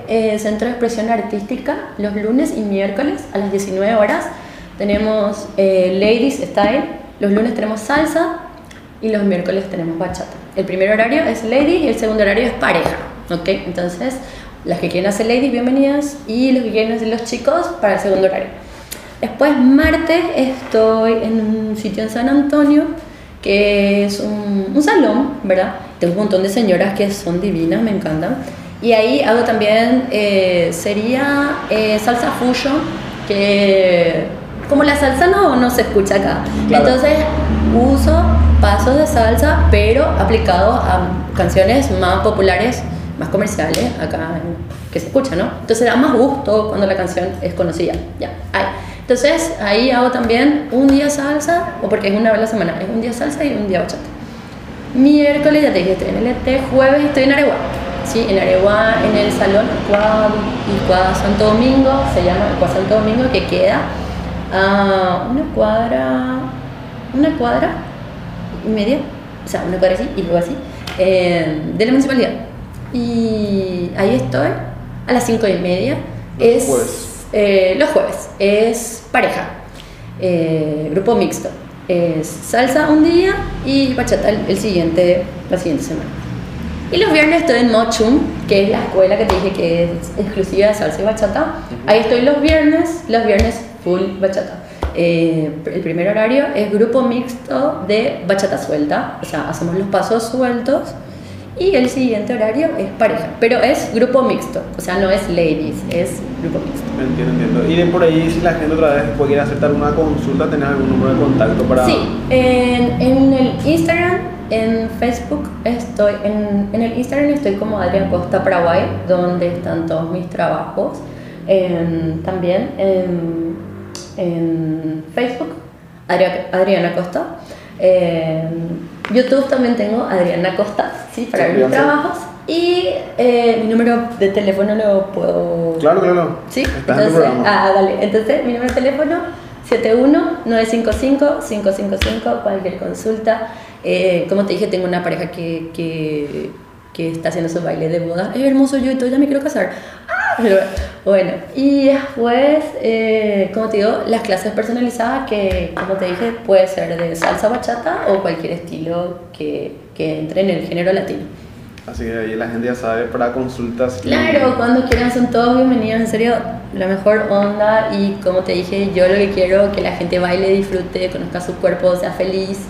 eh, Centro de Expresión Artística, los lunes y miércoles a las 19 horas. Tenemos eh, Ladies Style, los lunes tenemos salsa y los miércoles tenemos bachata. El primer horario es Lady y el segundo horario es pareja, ¿ok? Entonces, las que quieren hacer Ladies, bienvenidas, y los que quieren hacer los chicos para el segundo horario. Después, martes, estoy en un sitio en San Antonio que es un, un salón, ¿verdad? Tengo un montón de señoras que son divinas, me encantan. Y ahí hago también, eh, sería eh, salsa fusion, que como la salsa no, no se escucha acá. Claro. Entonces uso pasos de salsa, pero aplicados a canciones más populares, más comerciales, acá en- que se escucha, ¿no? Entonces da más gusto cuando la canción es conocida. Ya, ahí. Entonces ahí hago también un día salsa, o porque es una vez a la semana, es un día salsa y un día bachata. Miércoles ya te dije, estoy en el ET, jueves estoy en Areguá. Sí, en Areguá, en el Salón Cuad, Cuad Santo Domingo, se llama Cuad Santo Domingo, que queda a una cuadra, una cuadra y media, o sea, una cuadra así y luego así, eh, de la municipalidad. Y ahí estoy, a las cinco y media. Los es, jueves. eh, los jueves, es pareja, eh, grupo mixto. Es salsa un día y bachata el, el siguiente, la siguiente semana. Y los viernes estoy en Mochum, que es la escuela que te dije que es exclusiva de salsa y bachata. Ahí estoy los viernes, los viernes full bachata. Eh, el primer horario es grupo mixto de bachata suelta, o sea, hacemos los pasos sueltos. Y el siguiente horario es pareja, pero es grupo mixto, o sea, no es ladies, es grupo mixto. Entiendo, entiendo. Y de por ahí, si la gente otra vez puede querer aceptar una consulta, ¿tenés algún número de contacto para...? Sí, en, en el Instagram, en Facebook, estoy, en, en el Instagram estoy como Adrián Costa Paraguay, donde están todos mis trabajos. En- también en, en Facebook, Adria- Adriana Costa. En YouTube también tengo Adriana Costa, sí, para ver mis trabajos. Y eh, mi número de teléfono lo puedo Claro, claro. Sí, Estás en entonces, programa. ah, dale. Entonces, mi número de teléfono 71-955-555, cualquier consulta. Eh, como te dije, tengo una pareja que, que, que está haciendo su baile de boda. Es hermoso, yo y todo, ya me quiero casar. Ah, pero bueno, y después, eh, como te digo, las clases personalizadas que, como te dije, puede ser de salsa bachata o cualquier estilo que, que entre en el género latino. Así que ahí la gente ya sabe para consultas. y- Claro, cuando quieran son todos bienvenidos, en serio, la mejor onda y como te dije, yo lo que quiero que la gente baile, disfrute, conozca su cuerpo, sea feliz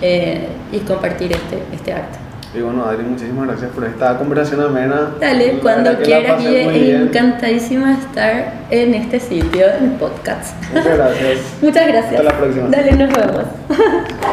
eh, y compartir este, este arte. Y bueno, Adri, muchísimas gracias por esta conversación amena. Dale, cuando quieras, y encantadísima de estar en este sitio, en podcast. Muchas gracias. (laughs) Muchas gracias. Hasta la próxima. Dale, nos vemos. (laughs)